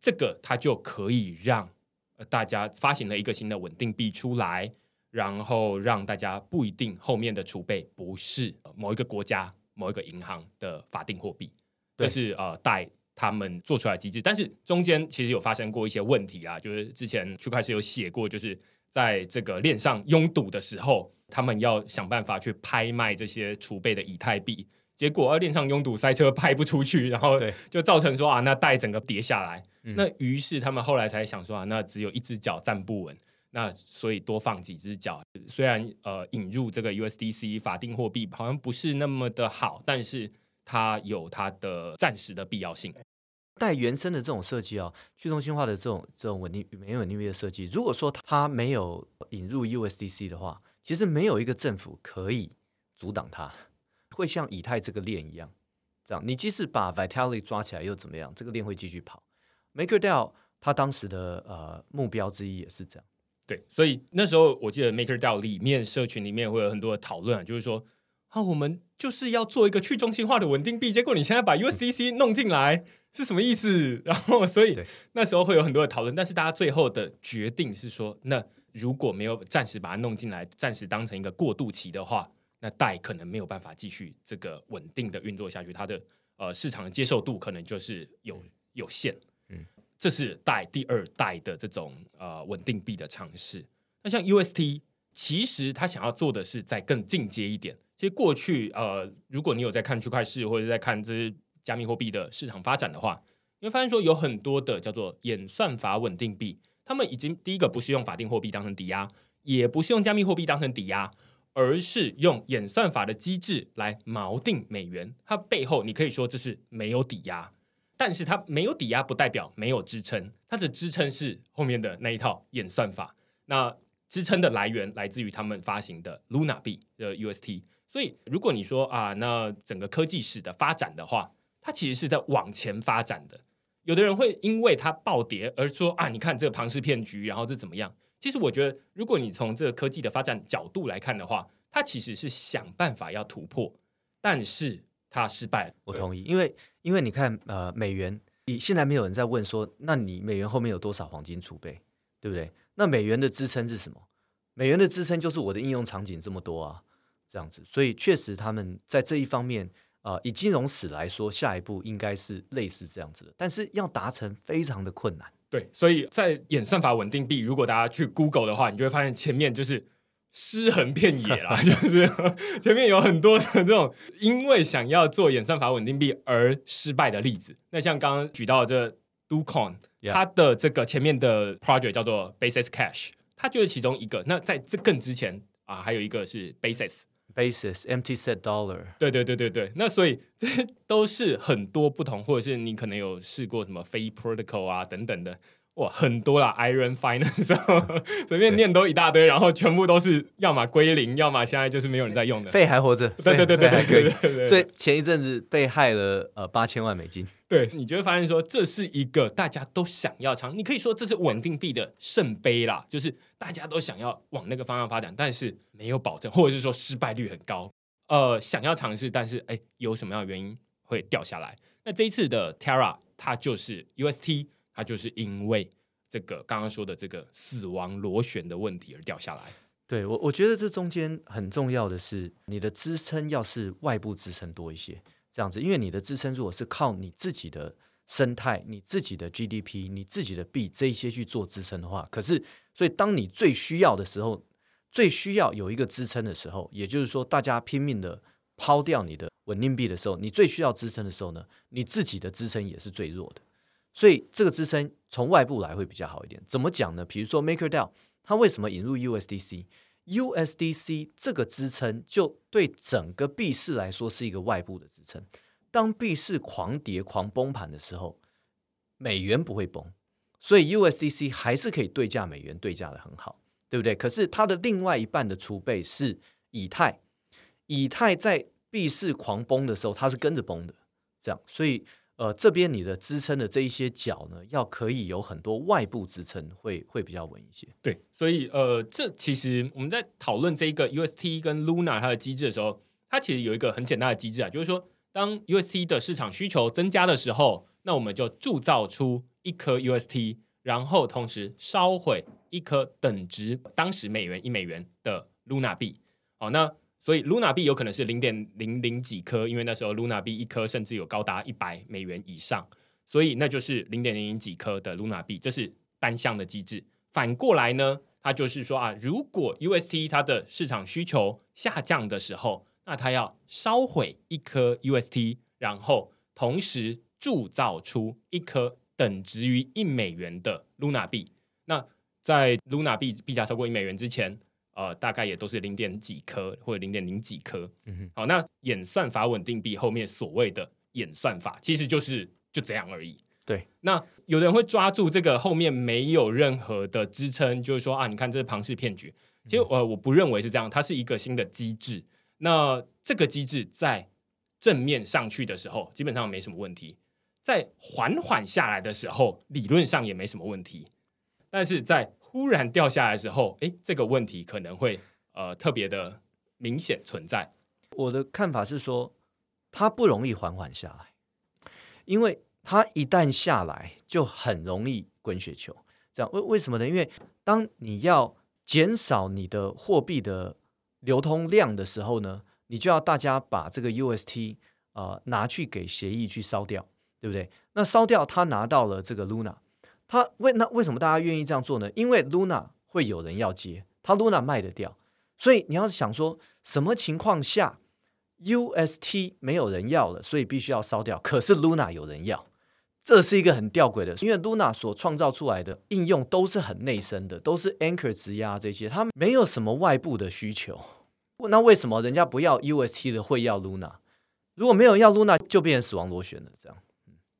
这个它就可以让大家发行了一个新的稳定币出来，然后让大家不一定后面的储备不是某一个国家某一个银行的法定货币，这是呃代他们做出来的机制，但是中间其实有发生过一些问题啊，就是之前区块链有写过，就是在这个链上拥堵的时候。他们要想办法去拍卖这些储备的以太币，结果二链上拥堵塞车，拍不出去，然后就造成说啊，那带整个跌下来。嗯、那于是他们后来才想说啊，那只有一只脚站不稳，那所以多放几只脚。虽然呃引入这个 USDC 法定货币好像不是那么的好，但是它有它的暂时的必要性。带原生的这种设计啊，去中心化的这种这种稳定美元稳定币的设计，如果说它没有引入 USDC 的话，其实没有一个政府可以阻挡它，会像以太这个链一样，这样你即使把 Vitalik 抓起来又怎么样？这个链会继续跑。MakerDAO 它当时的呃目标之一也是这样。对，所以那时候我记得 MakerDAO 里面社群里面会有很多的讨论，就是说啊，我们就是要做一个去中心化的稳定币，结果你现在把 USDC 弄进来。是什么意思？(laughs) 然后，所以那时候会有很多的讨论，但是大家最后的决定是说，那如果没有暂时把它弄进来，暂时当成一个过渡期的话，那代可能没有办法继续这个稳定的运作下去，它的呃市场的接受度可能就是有有限。嗯，这是代第二代的这种呃稳定币的尝试。那像 UST，其实它想要做的是再更进阶一点。其实过去呃，如果你有在看区块市或者在看这些。加密货币的市场发展的话，你会发现说有很多的叫做演算法稳定币，他们已经第一个不是用法定货币当成抵押，也不是用加密货币当成抵押，而是用演算法的机制来锚定美元。它背后你可以说这是没有抵押，但是它没有抵押不代表没有支撑，它的支撑是后面的那一套演算法。那支撑的来源来自于他们发行的 Luna 币的 UST。所以如果你说啊，那整个科技史的发展的话，它其实是在往前发展的。有的人会因为它暴跌而说啊，你看这个庞氏骗局，然后这怎么样？其实我觉得，如果你从这个科技的发展角度来看的话，它其实是想办法要突破，但是它失败了。我同意，因为因为你看，呃，美元，你现在没有人在问说，那你美元后面有多少黄金储备，对不对？那美元的支撑是什么？美元的支撑就是我的应用场景这么多啊，这样子。所以确实他们在这一方面。啊、以金融史来说，下一步应该是类似这样子的，但是要达成非常的困难。对，所以在演算法稳定币，如果大家去 Google 的话，你就会发现前面就是尸横遍野啦，(laughs) 就是前面有很多的这种因为想要做演算法稳定币而失败的例子。那像刚刚举到的这 DoCoin，它的这个前面的 project 叫做 Basis Cash，它就是其中一个。那在这更之前啊，还有一个是 Basis。Basis empty set dollar，对对对对对，那所以这些都是很多不同，或者是你可能有试过什么非 protocol 啊等等的。哇，很多啦，Iron Finance，随便念都一大堆，然后全部都是要么归零，要么现在就是没有人在用的。费还活着，对对对对对对对。最前一阵子被害了呃八千万美金。对，你就会发现说这是一个大家都想要尝，你可以说这是稳定币的圣杯啦，就是大家都想要往那个方向发展，但是没有保证，或者是说失败率很高。呃，想要尝试，但是哎，有什么样的原因会掉下来？那这一次的 Terra 它就是 UST。它就是因为这个刚刚说的这个死亡螺旋的问题而掉下来。对，我，我觉得这中间很重要的是，你的支撑要是外部支撑多一些，这样子，因为你的支撑如果是靠你自己的生态、你自己的 GDP、你自己的币这一些去做支撑的话，可是，所以当你最需要的时候，最需要有一个支撑的时候，也就是说，大家拼命的抛掉你的稳定币的时候，你最需要支撑的时候呢，你自己的支撑也是最弱的。所以这个支撑从外部来会比较好一点。怎么讲呢？比如说 MakerDAO，它为什么引入 USDC？USDC 这个支撑就对整个币市来说是一个外部的支撑。当币市狂跌、狂崩盘的时候，美元不会崩，所以 USDC 还是可以对价美元，对价的很好，对不对？可是它的另外一半的储备是以太，以太在币市狂崩的时候，它是跟着崩的，这样，所以。呃，这边你的支撑的这一些角呢，要可以有很多外部支撑，会会比较稳一些。对，所以呃，这其实我们在讨论这一个 UST 跟 Luna 它的机制的时候，它其实有一个很简单的机制啊，就是说，当 UST 的市场需求增加的时候，那我们就铸造出一颗 UST，然后同时烧毁一颗等值当时美元一美元的 Luna 币。好，那。所以 Luna 币有可能是零点零零几颗，因为那时候 Luna 币一颗甚至有高达一百美元以上，所以那就是零点零零几颗的 Luna 币，这是单向的机制。反过来呢，它就是说啊，如果 UST 它的市场需求下降的时候，那它要烧毁一颗 UST，然后同时铸造出一颗等值于一美元的 Luna 币。那在 Luna 币币价超过一美元之前。呃，大概也都是零点几颗或者零点零几颗。嗯哼，好，那演算法稳定币后面所谓的演算法，其实就是就这样而已。对，那有人会抓住这个后面没有任何的支撑，就是说啊，你看这是庞氏骗局。其实呃，我不认为是这样，它是一个新的机制。那这个机制在正面上去的时候，基本上没什么问题；在缓缓下来的时候，理论上也没什么问题。但是在忽然掉下来的时候，诶，这个问题可能会呃特别的明显存在。我的看法是说，它不容易缓缓下来，因为它一旦下来，就很容易滚雪球。这样为为什么呢？因为当你要减少你的货币的流通量的时候呢，你就要大家把这个 UST 呃拿去给协议去烧掉，对不对？那烧掉，他拿到了这个 Luna，他为那为什么大家愿意这样做呢？因为 Luna 会有人要接，他 Luna 卖得掉，所以你要想说什么情况下 UST 没有人要了，所以必须要烧掉，可是 Luna 有人要。这是一个很吊诡的，因为 Luna 所创造出来的应用都是很内生的，都是 Anchor 质押这些，它没有什么外部的需求。那为什么人家不要 UST 的会要 Luna？如果没有要 Luna，就变成死亡螺旋了。这样，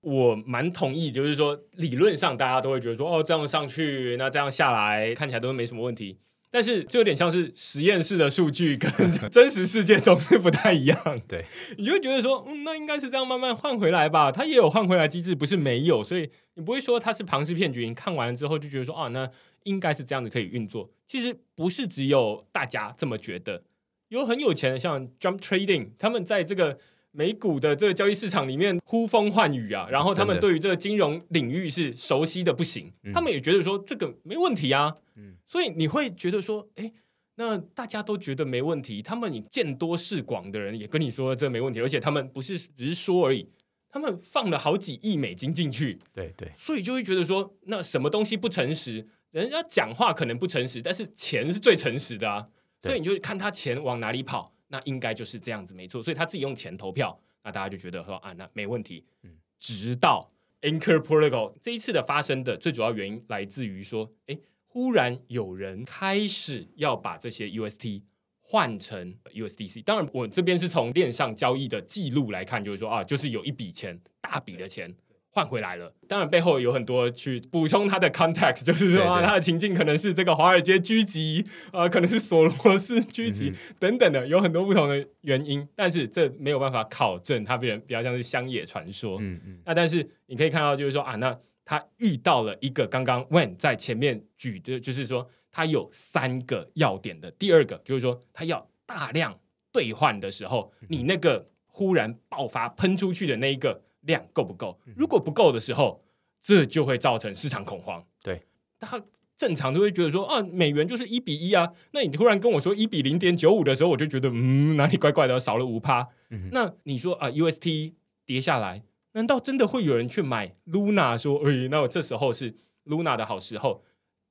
我蛮同意，就是说理论上大家都会觉得说，哦，这样上去，那这样下来看起来都没什么问题。但是就有点像是实验室的数据跟 (laughs) 真实世界总是不太一样，对，你就会觉得说，嗯，那应该是这样慢慢换回来吧。它也有换回来机制，不是没有，所以你不会说它是庞氏骗局。你看完了之后就觉得说，啊，那应该是这样子可以运作。其实不是只有大家这么觉得，有很有钱的像 Jump Trading，他们在这个。美股的这个交易市场里面呼风唤雨啊，然后他们对于这个金融领域是熟悉的不行，他们也觉得说这个没问题啊，嗯。所以你会觉得说，哎，那大家都觉得没问题，他们你见多识广的人也跟你说这没问题，而且他们不是只是说而已，他们放了好几亿美金进去，对对，所以就会觉得说，那什么东西不诚实？人家讲话可能不诚实，但是钱是最诚实的啊，所以你就看他钱往哪里跑。那应该就是这样子，没错。所以他自己用钱投票，那大家就觉得说啊，那没问题。嗯，直到 Anchor Protocol 这一次的发生的最主要原因来自于说，哎，忽然有人开始要把这些 UST 换成 USDC。当然，我这边是从链上交易的记录来看，就是说啊，就是有一笔钱，大笔的钱。换回来了，当然背后有很多去补充他的 context，就是说他的情境可能是这个华尔街狙击啊、呃，可能是索罗斯狙击等等的，有很多不同的原因，但是这没有办法考证，它比比较像是乡野传说。嗯嗯，那但是你可以看到，就是说啊，那他遇到了一个刚刚 When 在前面举的，就是说他有三个要点的，第二个就是说他要大量兑换的时候，你那个忽然爆发喷出去的那一个。量够不够？如果不够的时候，这就会造成市场恐慌。对，他正常都会觉得说啊，美元就是一比一啊。那你突然跟我说一比零点九五的时候，我就觉得嗯，哪里怪怪的，少了五趴。嗯、那你说啊，UST 跌下来，难道真的会有人去买 Luna？说，哎，那我这时候是 Luna 的好时候。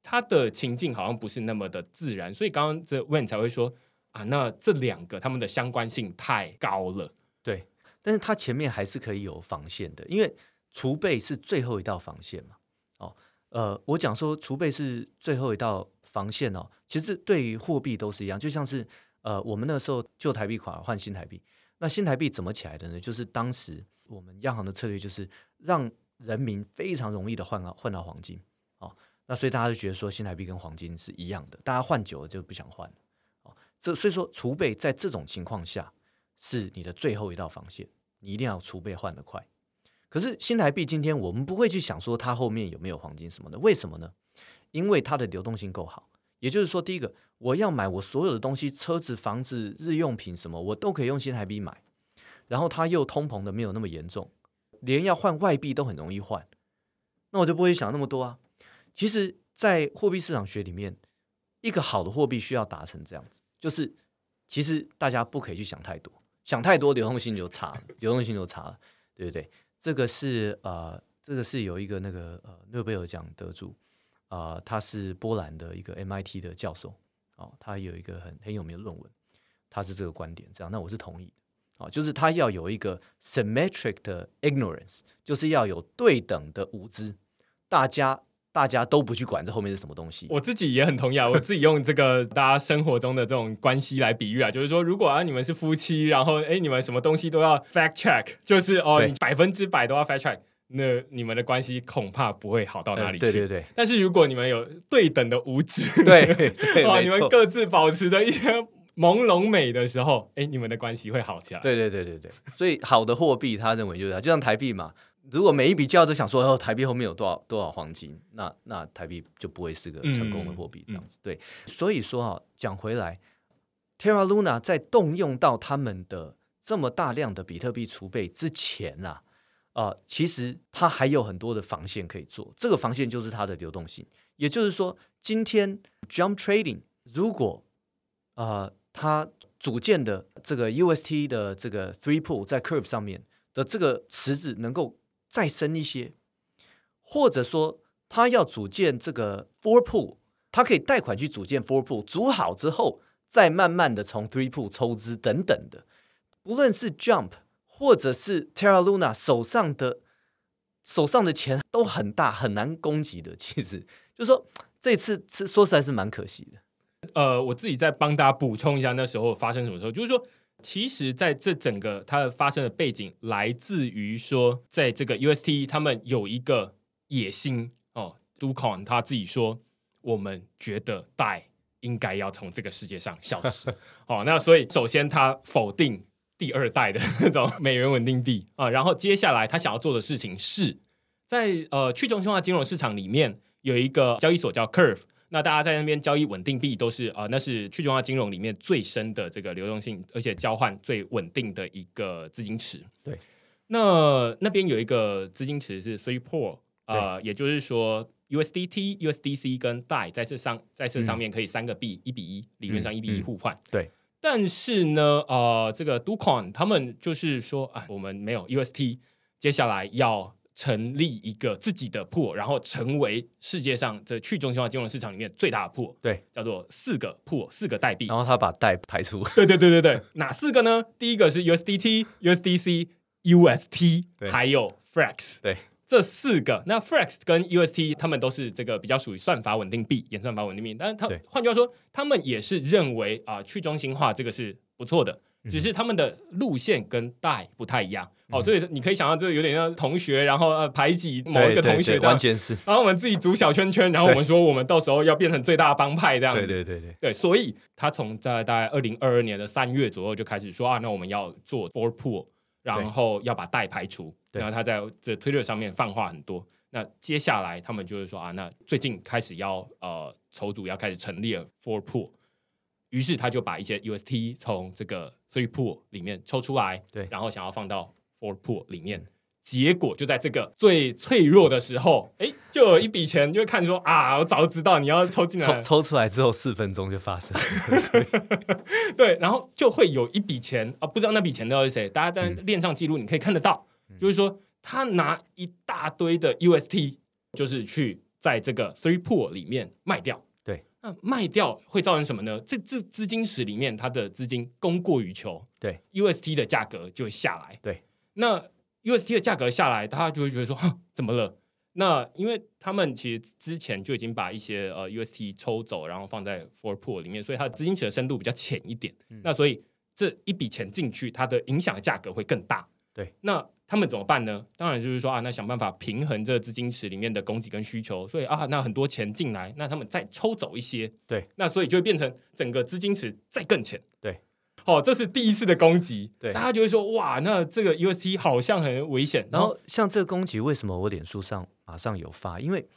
他的情境好像不是那么的自然，所以刚刚这 Wen 才会说啊，那这两个他们的相关性太高了。对。但是它前面还是可以有防线的，因为储备是最后一道防线嘛。哦，呃，我讲说储备是最后一道防线哦，其实对于货币都是一样，就像是呃，我们那时候旧台币垮换新台币，那新台币怎么起来的呢？就是当时我们央行的策略就是让人民非常容易的换到换到黄金，哦，那所以大家就觉得说新台币跟黄金是一样的，大家换久了就不想换了，哦，这所以说储备在这种情况下是你的最后一道防线。你一定要储备换得快，可是新台币今天我们不会去想说它后面有没有黄金什么的，为什么呢？因为它的流动性够好。也就是说，第一个，我要买我所有的东西，车子、房子、日用品什么，我都可以用新台币买。然后它又通膨的没有那么严重，连要换外币都很容易换，那我就不会想那么多啊。其实，在货币市场学里面，一个好的货币需要达成这样子，就是其实大家不可以去想太多。想太多，流动性就差了，流动性就差了，对不对？这个是呃，这个是有一个那个呃诺贝尔奖得主啊、呃，他是波兰的一个 MIT 的教授哦，他有一个很很有名的论文，他是这个观点，这样，那我是同意的哦，就是他要有一个 symmetric 的 ignorance，就是要有对等的无知，大家大家都不去管这后面是什么东西。我自己也很同意啊，我自己用这个大家生活中的这种关系来比喻啊，(laughs) 就是说，如果啊你们是夫妻，然后哎你们什么东西都要 fact check，就是哦你百分之百都要 fact check，那你们的关系恐怕不会好到哪里去。对对对。但是如果你们有对等的无知，对，对 (laughs) 哇，你们各自保持着一些朦胧美的时候，哎，你们的关系会好起来。对对对对对。所以好的货币，他认为就是就像台币嘛。如果每一笔交易都想说，哦，台币后面有多少多少黄金，那那台币就不会是个成功的货币这样子。嗯嗯、对，所以说啊，讲回来，Terra Luna 在动用到他们的这么大量的比特币储备之前啊，啊、呃，其实它还有很多的防线可以做。这个防线就是它的流动性，也就是说，今天 Jump Trading 如果啊，它、呃、组建的这个 UST 的这个 Three Pool 在 Curve 上面的这个池子能够再深一些，或者说他要组建这个 four pool，他可以贷款去组建 four pool，组好之后再慢慢的从 three pool 抽资等等的。不论是 Jump 或者是 Terra Luna 手上的手上的钱都很大，很难攻击的。其实就是说这次是说实在是蛮可惜的。呃，我自己再帮大家补充一下，那时候发生什么时候，就是说。其实，在这整个它的发生的背景，来自于说，在这个 UST 他们有一个野心哦，Do Kwon 他自己说，我们觉得 DAI 应该要从这个世界上消失 (laughs) 哦。那所以，首先他否定第二代的那种美元稳定币啊，然后接下来他想要做的事情是在呃去中心化金融市场里面有一个交易所叫 Curve。那大家在那边交易稳定币都是啊、呃，那是去中心化金融里面最深的这个流动性，而且交换最稳定的一个资金池。对，那那边有一个资金池是 three 呃，也就是说 USDT、USDC 跟 DAI 在这上在这上面可以三个币一比一，理论上一比一互换。嗯嗯、对，但是呢，呃，这个 Do Kwon 他们就是说啊，我们没有 UST，接下来要。成立一个自己的 pool，然后成为世界上这去中心化金融市场里面最大的 pool，对，叫做四个 pool，四个代币。然后他把代排除。对对对对对，哪四个呢？第一个是 USDT、USDC、UST，还有 Frax。对，这四个，那 Frax 跟 UST 他们都是这个比较属于算法稳定币，演算法稳定币。但是他换句话说，他们也是认为啊、呃，去中心化这个是不错的。只是他们的路线跟 DAI 不太一样，哦，所以你可以想象，这有点像同学，然后呃排挤某一个同学，完全是，然后我们自己组小圈圈，然后我们说我们到时候要变成最大的帮派这样。子，对对对对，对，所以他从在大概二零二二年的三月左右就开始说啊，那我们要做 four pool，然后要把 DAI 排除，然后他在这 Twitter 上面放话很多，那接下来他们就是说啊，那最近开始要呃筹组要开始成立了 four pool。于是他就把一些 UST 从这个 Three Pool 里面抽出来，对，然后想要放到 Four Pool 里面，结果就在这个最脆弱的时候，哎，就有一笔钱，就会看说啊，我早就知道你要抽进来，抽抽出来之后四分钟就发生，(laughs) 对，然后就会有一笔钱啊，不知道那笔钱到底是谁，大家在链上记录你可以看得到，嗯、就是说他拿一大堆的 UST，就是去在这个 Three Pool 里面卖掉。对。那卖掉会造成什么呢？这这资金池里面，它的资金供过于求，对。UST 的价格就会下来。对，那 UST 的价格下来，大家就会觉得说，哼，怎么了？那因为他们其实之前就已经把一些呃 UST 抽走，然后放在 Four Pool 里面，所以它的资金池的深度比较浅一点。嗯、那所以这一笔钱进去，它的影响价格会更大。对，那。他们怎么办呢？当然就是说啊，那想办法平衡这个资金池里面的供给跟需求。所以啊，那很多钱进来，那他们再抽走一些，对，那所以就会变成整个资金池再更浅。对，好、哦，这是第一次的攻击。对，大家就会说哇，那这个 UST 好像很危险。然后像这个攻击，为什么我脸书上马上有发？因为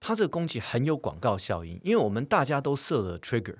它这个攻击很有广告效应，因为我们大家都设了 trigger，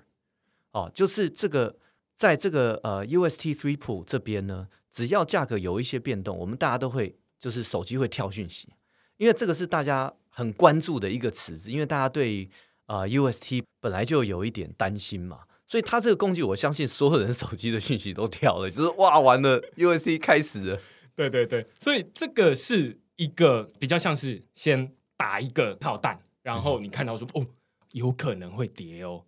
哦，就是这个在这个呃 UST three pool 这边呢。只要价格有一些变动，我们大家都会就是手机会跳讯息，因为这个是大家很关注的一个池子，因为大家对啊、呃、UST 本来就有一点担心嘛，所以它这个攻击，我相信所有人手机的讯息都跳了，(laughs) 就是哇完了 USD 开始了，对对对，所以这个是一个比较像是先打一个炮弹，然后你看到说、嗯、哦有可能会跌哦，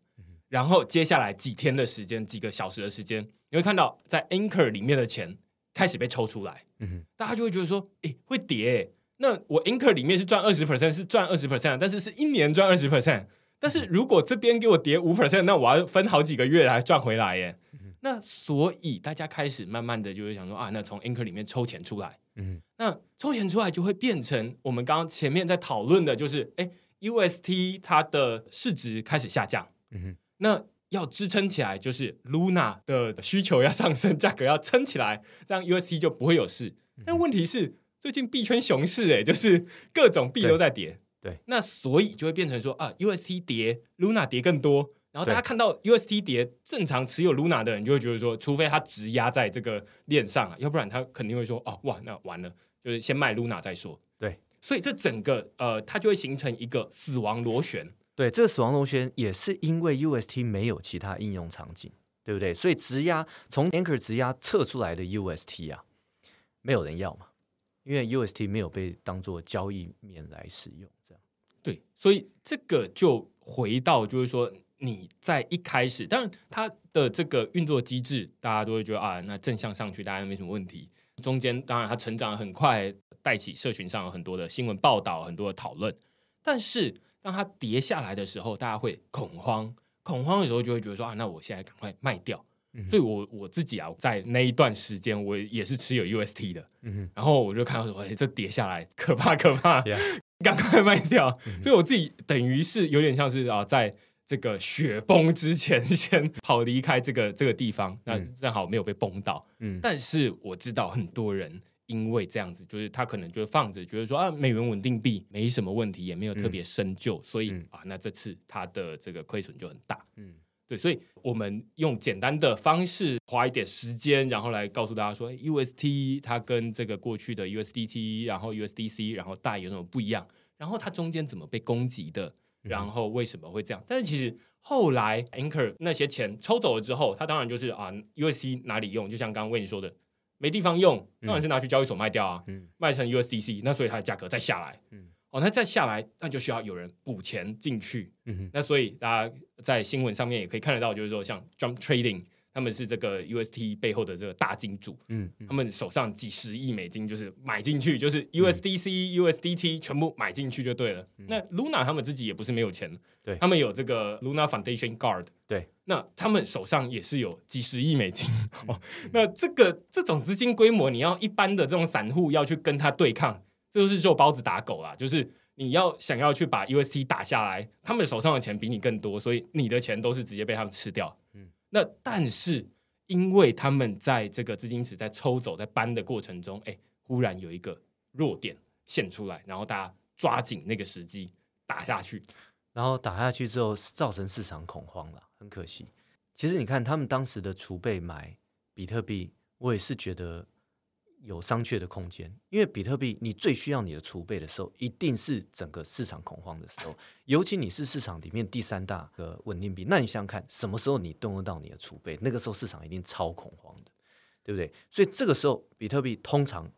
然后接下来几天的时间，几个小时的时间，你会看到在 Anchor 里面的钱。开始被抽出来，嗯哼，大家就会觉得说，哎，会跌，那我 Anchor 里面是赚二十 percent，是赚二十 percent，但是是一年赚二十 percent。但是如果这边给我跌五 percent，那我要分好几个月来赚回来耶。嗯、那所以大家开始慢慢的就会想说啊，那从 Anchor 里面抽钱出来。嗯，那抽钱出来就会变成我们刚刚前面在讨论的，就是哎，UST 它的市值开始下降。嗯哼，那要支撑起来，就是 Luna 的需求要上升，价格要撑起来，这样 UST 就不会有事。嗯、但问题是，最近币圈熊市，哎，就是各种币都在跌。对，那所以就会变成说啊，UST 跌，Luna 跌更多。然后大家看到 UST 跌，正常持有 Luna 的人就会觉得说，除非他直压在这个链上啊，要不然他肯定会说，哦，哇，那完了，就是先卖 Luna 再说。对，所以这整个呃，它就会形成一个死亡螺旋。对，这个死亡螺旋也是因为 UST 没有其他应用场景，对不对？所以直压从 Anchor 直压测出来的 UST 啊，没有人要嘛。因为 UST 没有被当做交易面来使用，对，所以这个就回到就是说你在一开始，当然它的这个运作机制，大家都会觉得啊，那正向上去大家没什么问题。中间当然它成长很快，带起社群上有很多的新闻报道，很多的讨论。但是当它跌下来的时候，大家会恐慌，恐慌的时候就会觉得说啊，那我现在赶快卖掉。所以我我自己啊，在那一段时间，我也是持有 UST 的，嗯、哼然后我就看到说，哎，这跌下来可怕可怕，(laughs) 赶快卖掉。(laughs) 所以我自己等于是有点像是啊，在这个雪崩之前先跑离开这个这个地方，那正好没有被崩到。嗯，但是我知道很多人因为这样子，就是他可能就放着，觉得说啊，美元稳定币没什么问题，也没有特别深究，嗯、所以啊，那这次他的这个亏损就很大。嗯。对，所以我们用简单的方式花一点时间，然后来告诉大家说，UST 它跟这个过去的 USDT，然后 USDC，然后大有什么不一样？然后它中间怎么被攻击的？然后为什么会这样？但是其实后来 Anchor 那些钱抽走了之后，它当然就是啊，UST 哪里用？就像刚刚为你说的，没地方用，当然是拿去交易所卖掉啊，嗯、卖成 USDC，那所以它的价格再下来。嗯哦，那再下来，那就需要有人补钱进去。嗯哼，那所以大家在新闻上面也可以看得到，就是说像 Jump Trading，他们是这个 UST 背后的这个大金主。嗯，他们手上几十亿美金就是买进去，就是 USDC、嗯、USDT 全部买进去就对了。嗯、那 Luna 他们自己也不是没有钱，对，他们有这个 Luna Foundation Guard。对，那他们手上也是有几十亿美金。(laughs) 哦，那这个这种资金规模，你要一般的这种散户要去跟他对抗。这就是肉包子打狗啦，就是你要想要去把 UST 打下来，他们手上的钱比你更多，所以你的钱都是直接被他们吃掉。嗯，那但是因为他们在这个资金池在抽走、在搬的过程中，哎，忽然有一个弱点现出来，然后大家抓紧那个时机打下去，然后打下去之后造成市场恐慌了，很可惜。其实你看他们当时的储备买比特币，我也是觉得。有商榷的空间，因为比特币你最需要你的储备的时候，一定是整个市场恐慌的时候，尤其你是市场里面第三大的稳定币，那你想想看，什么时候你动用到你的储备？那个时候市场一定超恐慌的，对不对？所以这个时候比特币通常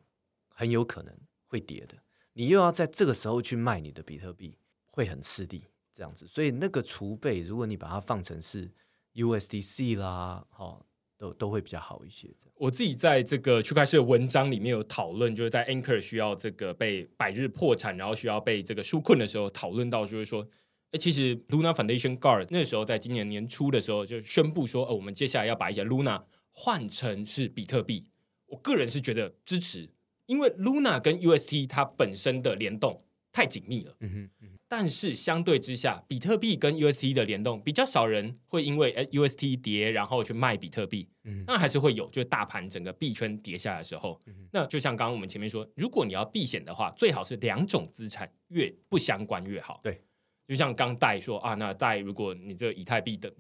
很有可能会跌的，你又要在这个时候去卖你的比特币，会很吃力这样子。所以那个储备，如果你把它放成是 USDC 啦，好。都都会比较好一些。我自己在这个区块链的文章里面有讨论，就是在 Anchor 需要这个被百日破产，然后需要被这个纾困的时候，讨论到就是说，哎，其实 Luna Foundation Guard 那时候在今年年初的时候就宣布说，哦，我们接下来要把一些 Luna 换成是比特币。我个人是觉得支持，因为 Luna 跟 UST 它本身的联动太紧密了。嗯哼。但是相对之下，比特币跟 UST 的联动比较少人会因为 UST 跌然后去卖比特币，嗯，那还是会有，就是大盘整个币圈跌下来的时候，嗯、那就像刚刚我们前面说，如果你要避险的话，最好是两种资产越不相关越好。对，就像刚带说啊，那带如果你这个以太币的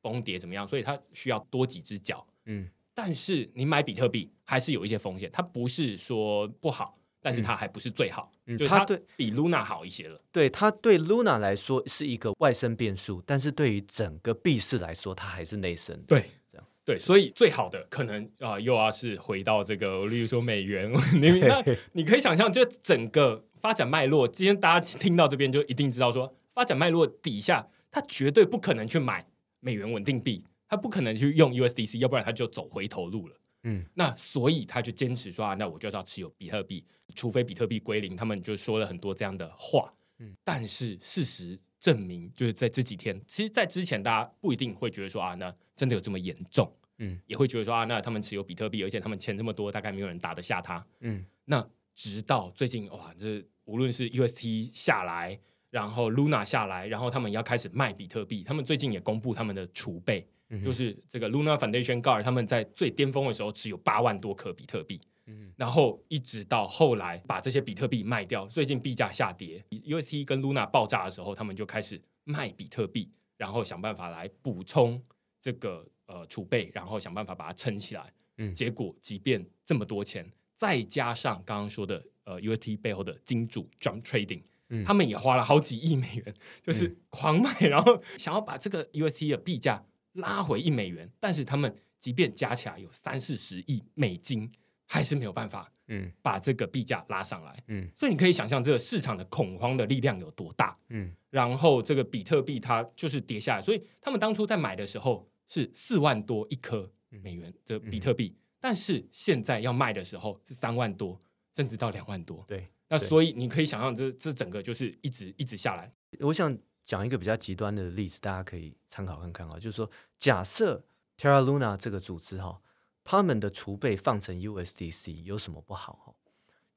崩跌怎么样，所以它需要多几只脚，嗯，但是你买比特币还是有一些风险，它不是说不好。但是它还不是最好，嗯，就它对比 Luna 好一些了。对，它对 Luna 来说是一个外生变数，但是对于整个币市来说，它还是内生。对，这样对，所以最好的可能啊、呃，又要是回到这个，例如说美元，(laughs) 你那 (laughs) 你可以想象，就整个发展脉络，今天大家听到这边就一定知道说，发展脉络底下，它绝对不可能去买美元稳定币，它不可能去用 USDC，要不然它就走回头路了。嗯，那所以他就坚持说啊，那我就是要持有比特币，除非比特币归零。他们就说了很多这样的话。嗯，但是事实证明，就是在这几天，其实，在之前大家不一定会觉得说啊，那真的有这么严重。嗯，也会觉得说啊，那他们持有比特币，而且他们钱这么多，大概没有人打得下他。嗯，那直到最近哇，这无论是 UST 下来，然后 Luna 下来，然后他们要开始卖比特币，他们最近也公布他们的储备。就是这个 Luna Foundation Guard，他们在最巅峰的时候持有八万多颗比特币，嗯，然后一直到后来把这些比特币卖掉，最近币价下跌，UST 跟 Luna 爆炸的时候，他们就开始卖比特币，然后想办法来补充这个呃储备，然后想办法把它撑起来。嗯，结果即便这么多钱，再加上刚刚说的呃 UST 背后的金主 Jump Trading，嗯，他们也花了好几亿美元，就是狂卖，然后想要把这个 UST 的币价。拉回一美元，但是他们即便加起来有三四十亿美金，还是没有办法，嗯，把这个币价拉上来，嗯，所以你可以想象这个市场的恐慌的力量有多大，嗯，然后这个比特币它就是跌下来，所以他们当初在买的时候是四万多一颗美元的比特币，但是现在要卖的时候是三万多，甚至到两万多，对，那所以你可以想象这这整个就是一直一直下来，我想。讲一个比较极端的例子，大家可以参考看看啊，就是说，假设 Terra Luna 这个组织哈，他们的储备放成 USDC 有什么不好哈？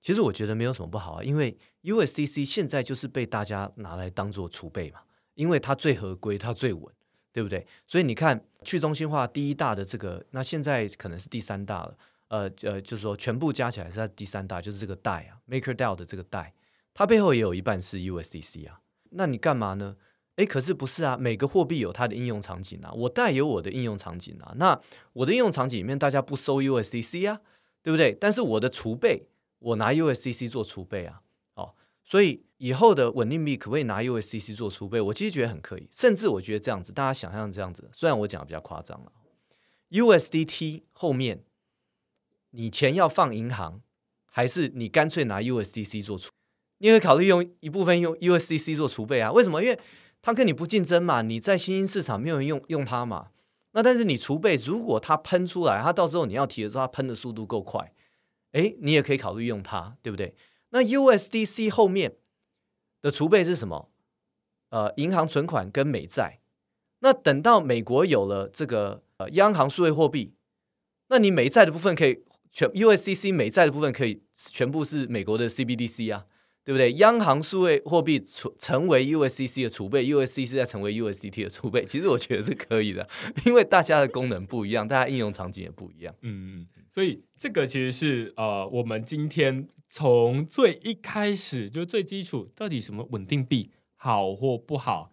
其实我觉得没有什么不好啊，因为 USDC 现在就是被大家拿来当做储备嘛，因为它最合规，它最稳，对不对？所以你看，去中心化第一大的这个，那现在可能是第三大了，呃呃，就是说全部加起来是在第三大，就是这个代啊，MakerDAO 的这个代，它背后也有一半是 USDC 啊。那你干嘛呢？诶，可是不是啊？每个货币有它的应用场景啊，我带有我的应用场景啊。那我的应用场景里面，大家不收 USDC 啊，对不对？但是我的储备，我拿 USDC 做储备啊。哦，所以以后的稳定币可不可以拿 USDC 做储备？我其实觉得很可以，甚至我觉得这样子，大家想象这样子，虽然我讲的比较夸张了，USDT 后面你钱要放银行，还是你干脆拿 USDC 做储？你会考虑用一部分用 USDC 做储备啊？为什么？因为它跟你不竞争嘛，你在新兴市场没有人用用它嘛。那但是你储备，如果它喷出来，它到时候你要提的时候，它喷的速度够快，诶，你也可以考虑用它，对不对？那 USDC 后面的储备是什么？呃，银行存款跟美债。那等到美国有了这个呃央行数位货币，那你美债的部分可以全 USDC 美债的部分可以全部是美国的 CBDC 啊。对不对？央行数位货币成成为 USCC 的储备，USCC 再成为 USDT 的储备，其实我觉得是可以的，因为大家的功能不一样，大家应用场景也不一样。嗯嗯，所以这个其实是呃，我们今天从最一开始就最基础，到底什么稳定币好或不好，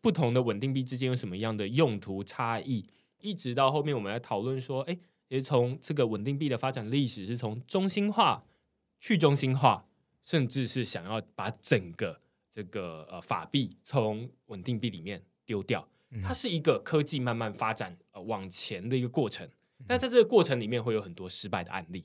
不同的稳定币之间有什么样的用途差异，一直到后面我们来讨论说，哎，也从这个稳定币的发展历史是从中心化、去中心化。甚至是想要把整个这个呃法币从稳定币里面丢掉，它是一个科技慢慢发展呃往前的一个过程。但在这个过程里面会有很多失败的案例。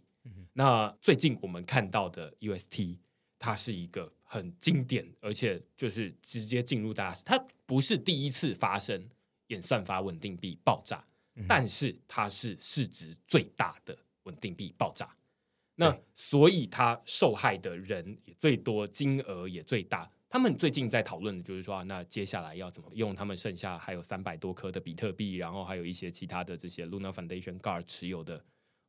那最近我们看到的 UST，它是一个很经典，而且就是直接进入大，它不是第一次发生演算法稳定币爆炸，但是它是市值最大的稳定币爆炸。那所以他受害的人也最多，金额也最大。他们最近在讨论的就是说，那接下来要怎么用他们剩下还有三百多颗的比特币，然后还有一些其他的这些 Luna Foundation Guard 持有的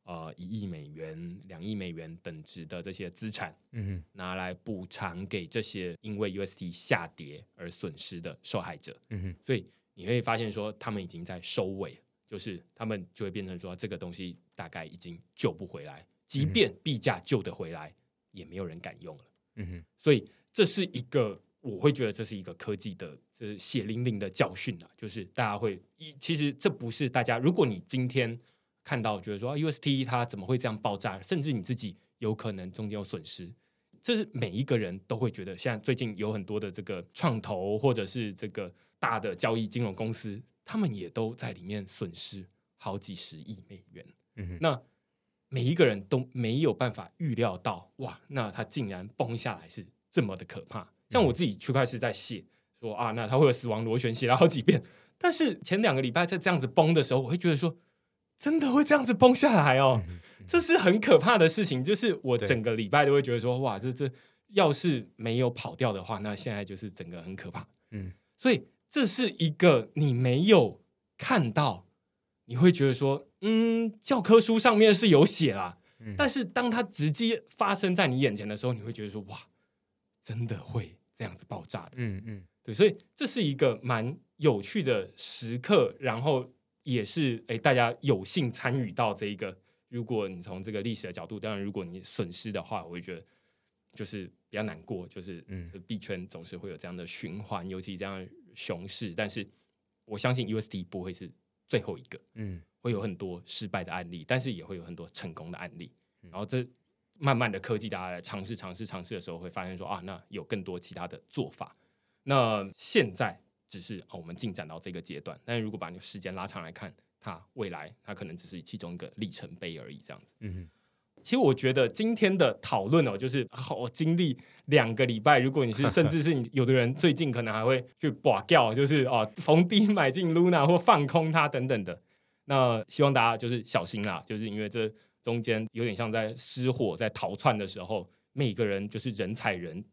呃一亿美元、两亿美元等值的这些资产，嗯哼，拿来补偿给这些因为 UST 下跌而损失的受害者，嗯哼。所以你会发现说，他们已经在收尾，就是他们就会变成说，这个东西大概已经救不回来。即便币价救得回来，也没有人敢用了。嗯哼，所以这是一个，我会觉得这是一个科技的，这是血淋淋的教训啊！就是大家会一，其实这不是大家。如果你今天看到觉得说 UST 它怎么会这样爆炸，甚至你自己有可能中间有损失，这是每一个人都会觉得。现在最近有很多的这个创投或者是这个大的交易金融公司，他们也都在里面损失好几十亿美元。嗯哼，那。每一个人都没有办法预料到，哇，那他竟然崩下来是这么的可怕。像我自己区块是在写说啊，那他会有死亡螺旋，写了好几遍。(laughs) 但是前两个礼拜在这样子崩的时候，我会觉得说，真的会这样子崩下来哦，这是很可怕的事情。就是我整个礼拜都会觉得说，哇，这这要是没有跑掉的话，那现在就是整个很可怕。嗯，所以这是一个你没有看到，你会觉得说，嗯，教科书上面是有写啦，嗯、但是当它直接发生在你眼前的时候，你会觉得说，哇，真的会这样子爆炸的。嗯嗯，嗯对，所以这是一个蛮有趣的时刻，然后。也是诶，大家有幸参与到这一个。如果你从这个历史的角度，当然，如果你损失的话，我会觉得就是比较难过。就是嗯，币圈总是会有这样的循环，尤其这样熊市。但是我相信 USD 不会是最后一个，嗯，会有很多失败的案例，但是也会有很多成功的案例。然后这慢慢的科技，大家来尝试、尝试、尝试的时候，会发现说啊，那有更多其他的做法。那现在。只是啊，我们进展到这个阶段。但是如果把你时间拉长来看，它未来它可能只是其中一个里程碑而已。这样子，嗯哼。其实我觉得今天的讨论哦，就是我经历两个礼拜。如果你是，(laughs) 甚至是你有的人最近可能还会去拔掉，就是哦，逢低买进 Luna 或放空它等等的。那希望大家就是小心啦，就是因为这中间有点像在失火、在逃窜的时候，每个人就是人踩人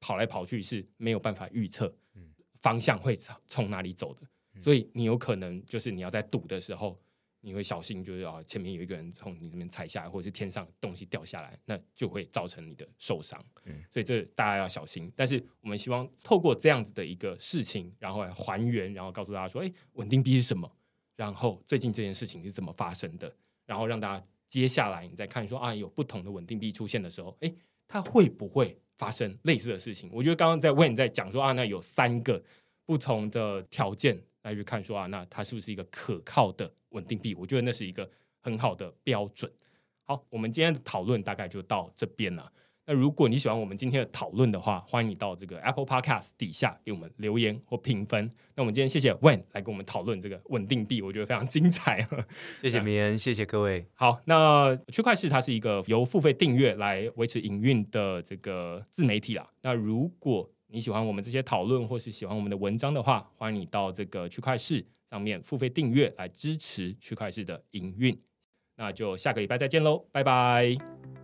跑来跑去，是没有办法预测。方向会从哪里走的，所以你有可能就是你要在赌的时候，你会小心，就是啊，前面有一个人从你那边踩下来，或者是天上东西掉下来，那就会造成你的受伤。嗯，所以这大家要小心。但是我们希望透过这样子的一个事情，然后来还原，然后告诉大家说，哎，稳定币是什么？然后最近这件事情是怎么发生的？然后让大家接下来你再看说啊，有不同的稳定币出现的时候，哎，它会不会？发生类似的事情，我觉得刚刚在问你在讲说啊，那有三个不同的条件来去看说啊，那它是不是一个可靠的稳定币？我觉得那是一个很好的标准。好，我们今天的讨论大概就到这边了。那如果你喜欢我们今天的讨论的话，欢迎你到这个 Apple Podcast 底下给我们留言或评分。那我们今天谢谢 Wayne 来跟我们讨论这个稳定币，我觉得非常精彩。谢谢明恩，谢谢各位。好，那区块市它是一个由付费订阅来维持营运的这个自媒体啦。那如果你喜欢我们这些讨论或是喜欢我们的文章的话，欢迎你到这个区块市上面付费订阅来支持区块市的营运。那就下个礼拜再见喽，拜拜。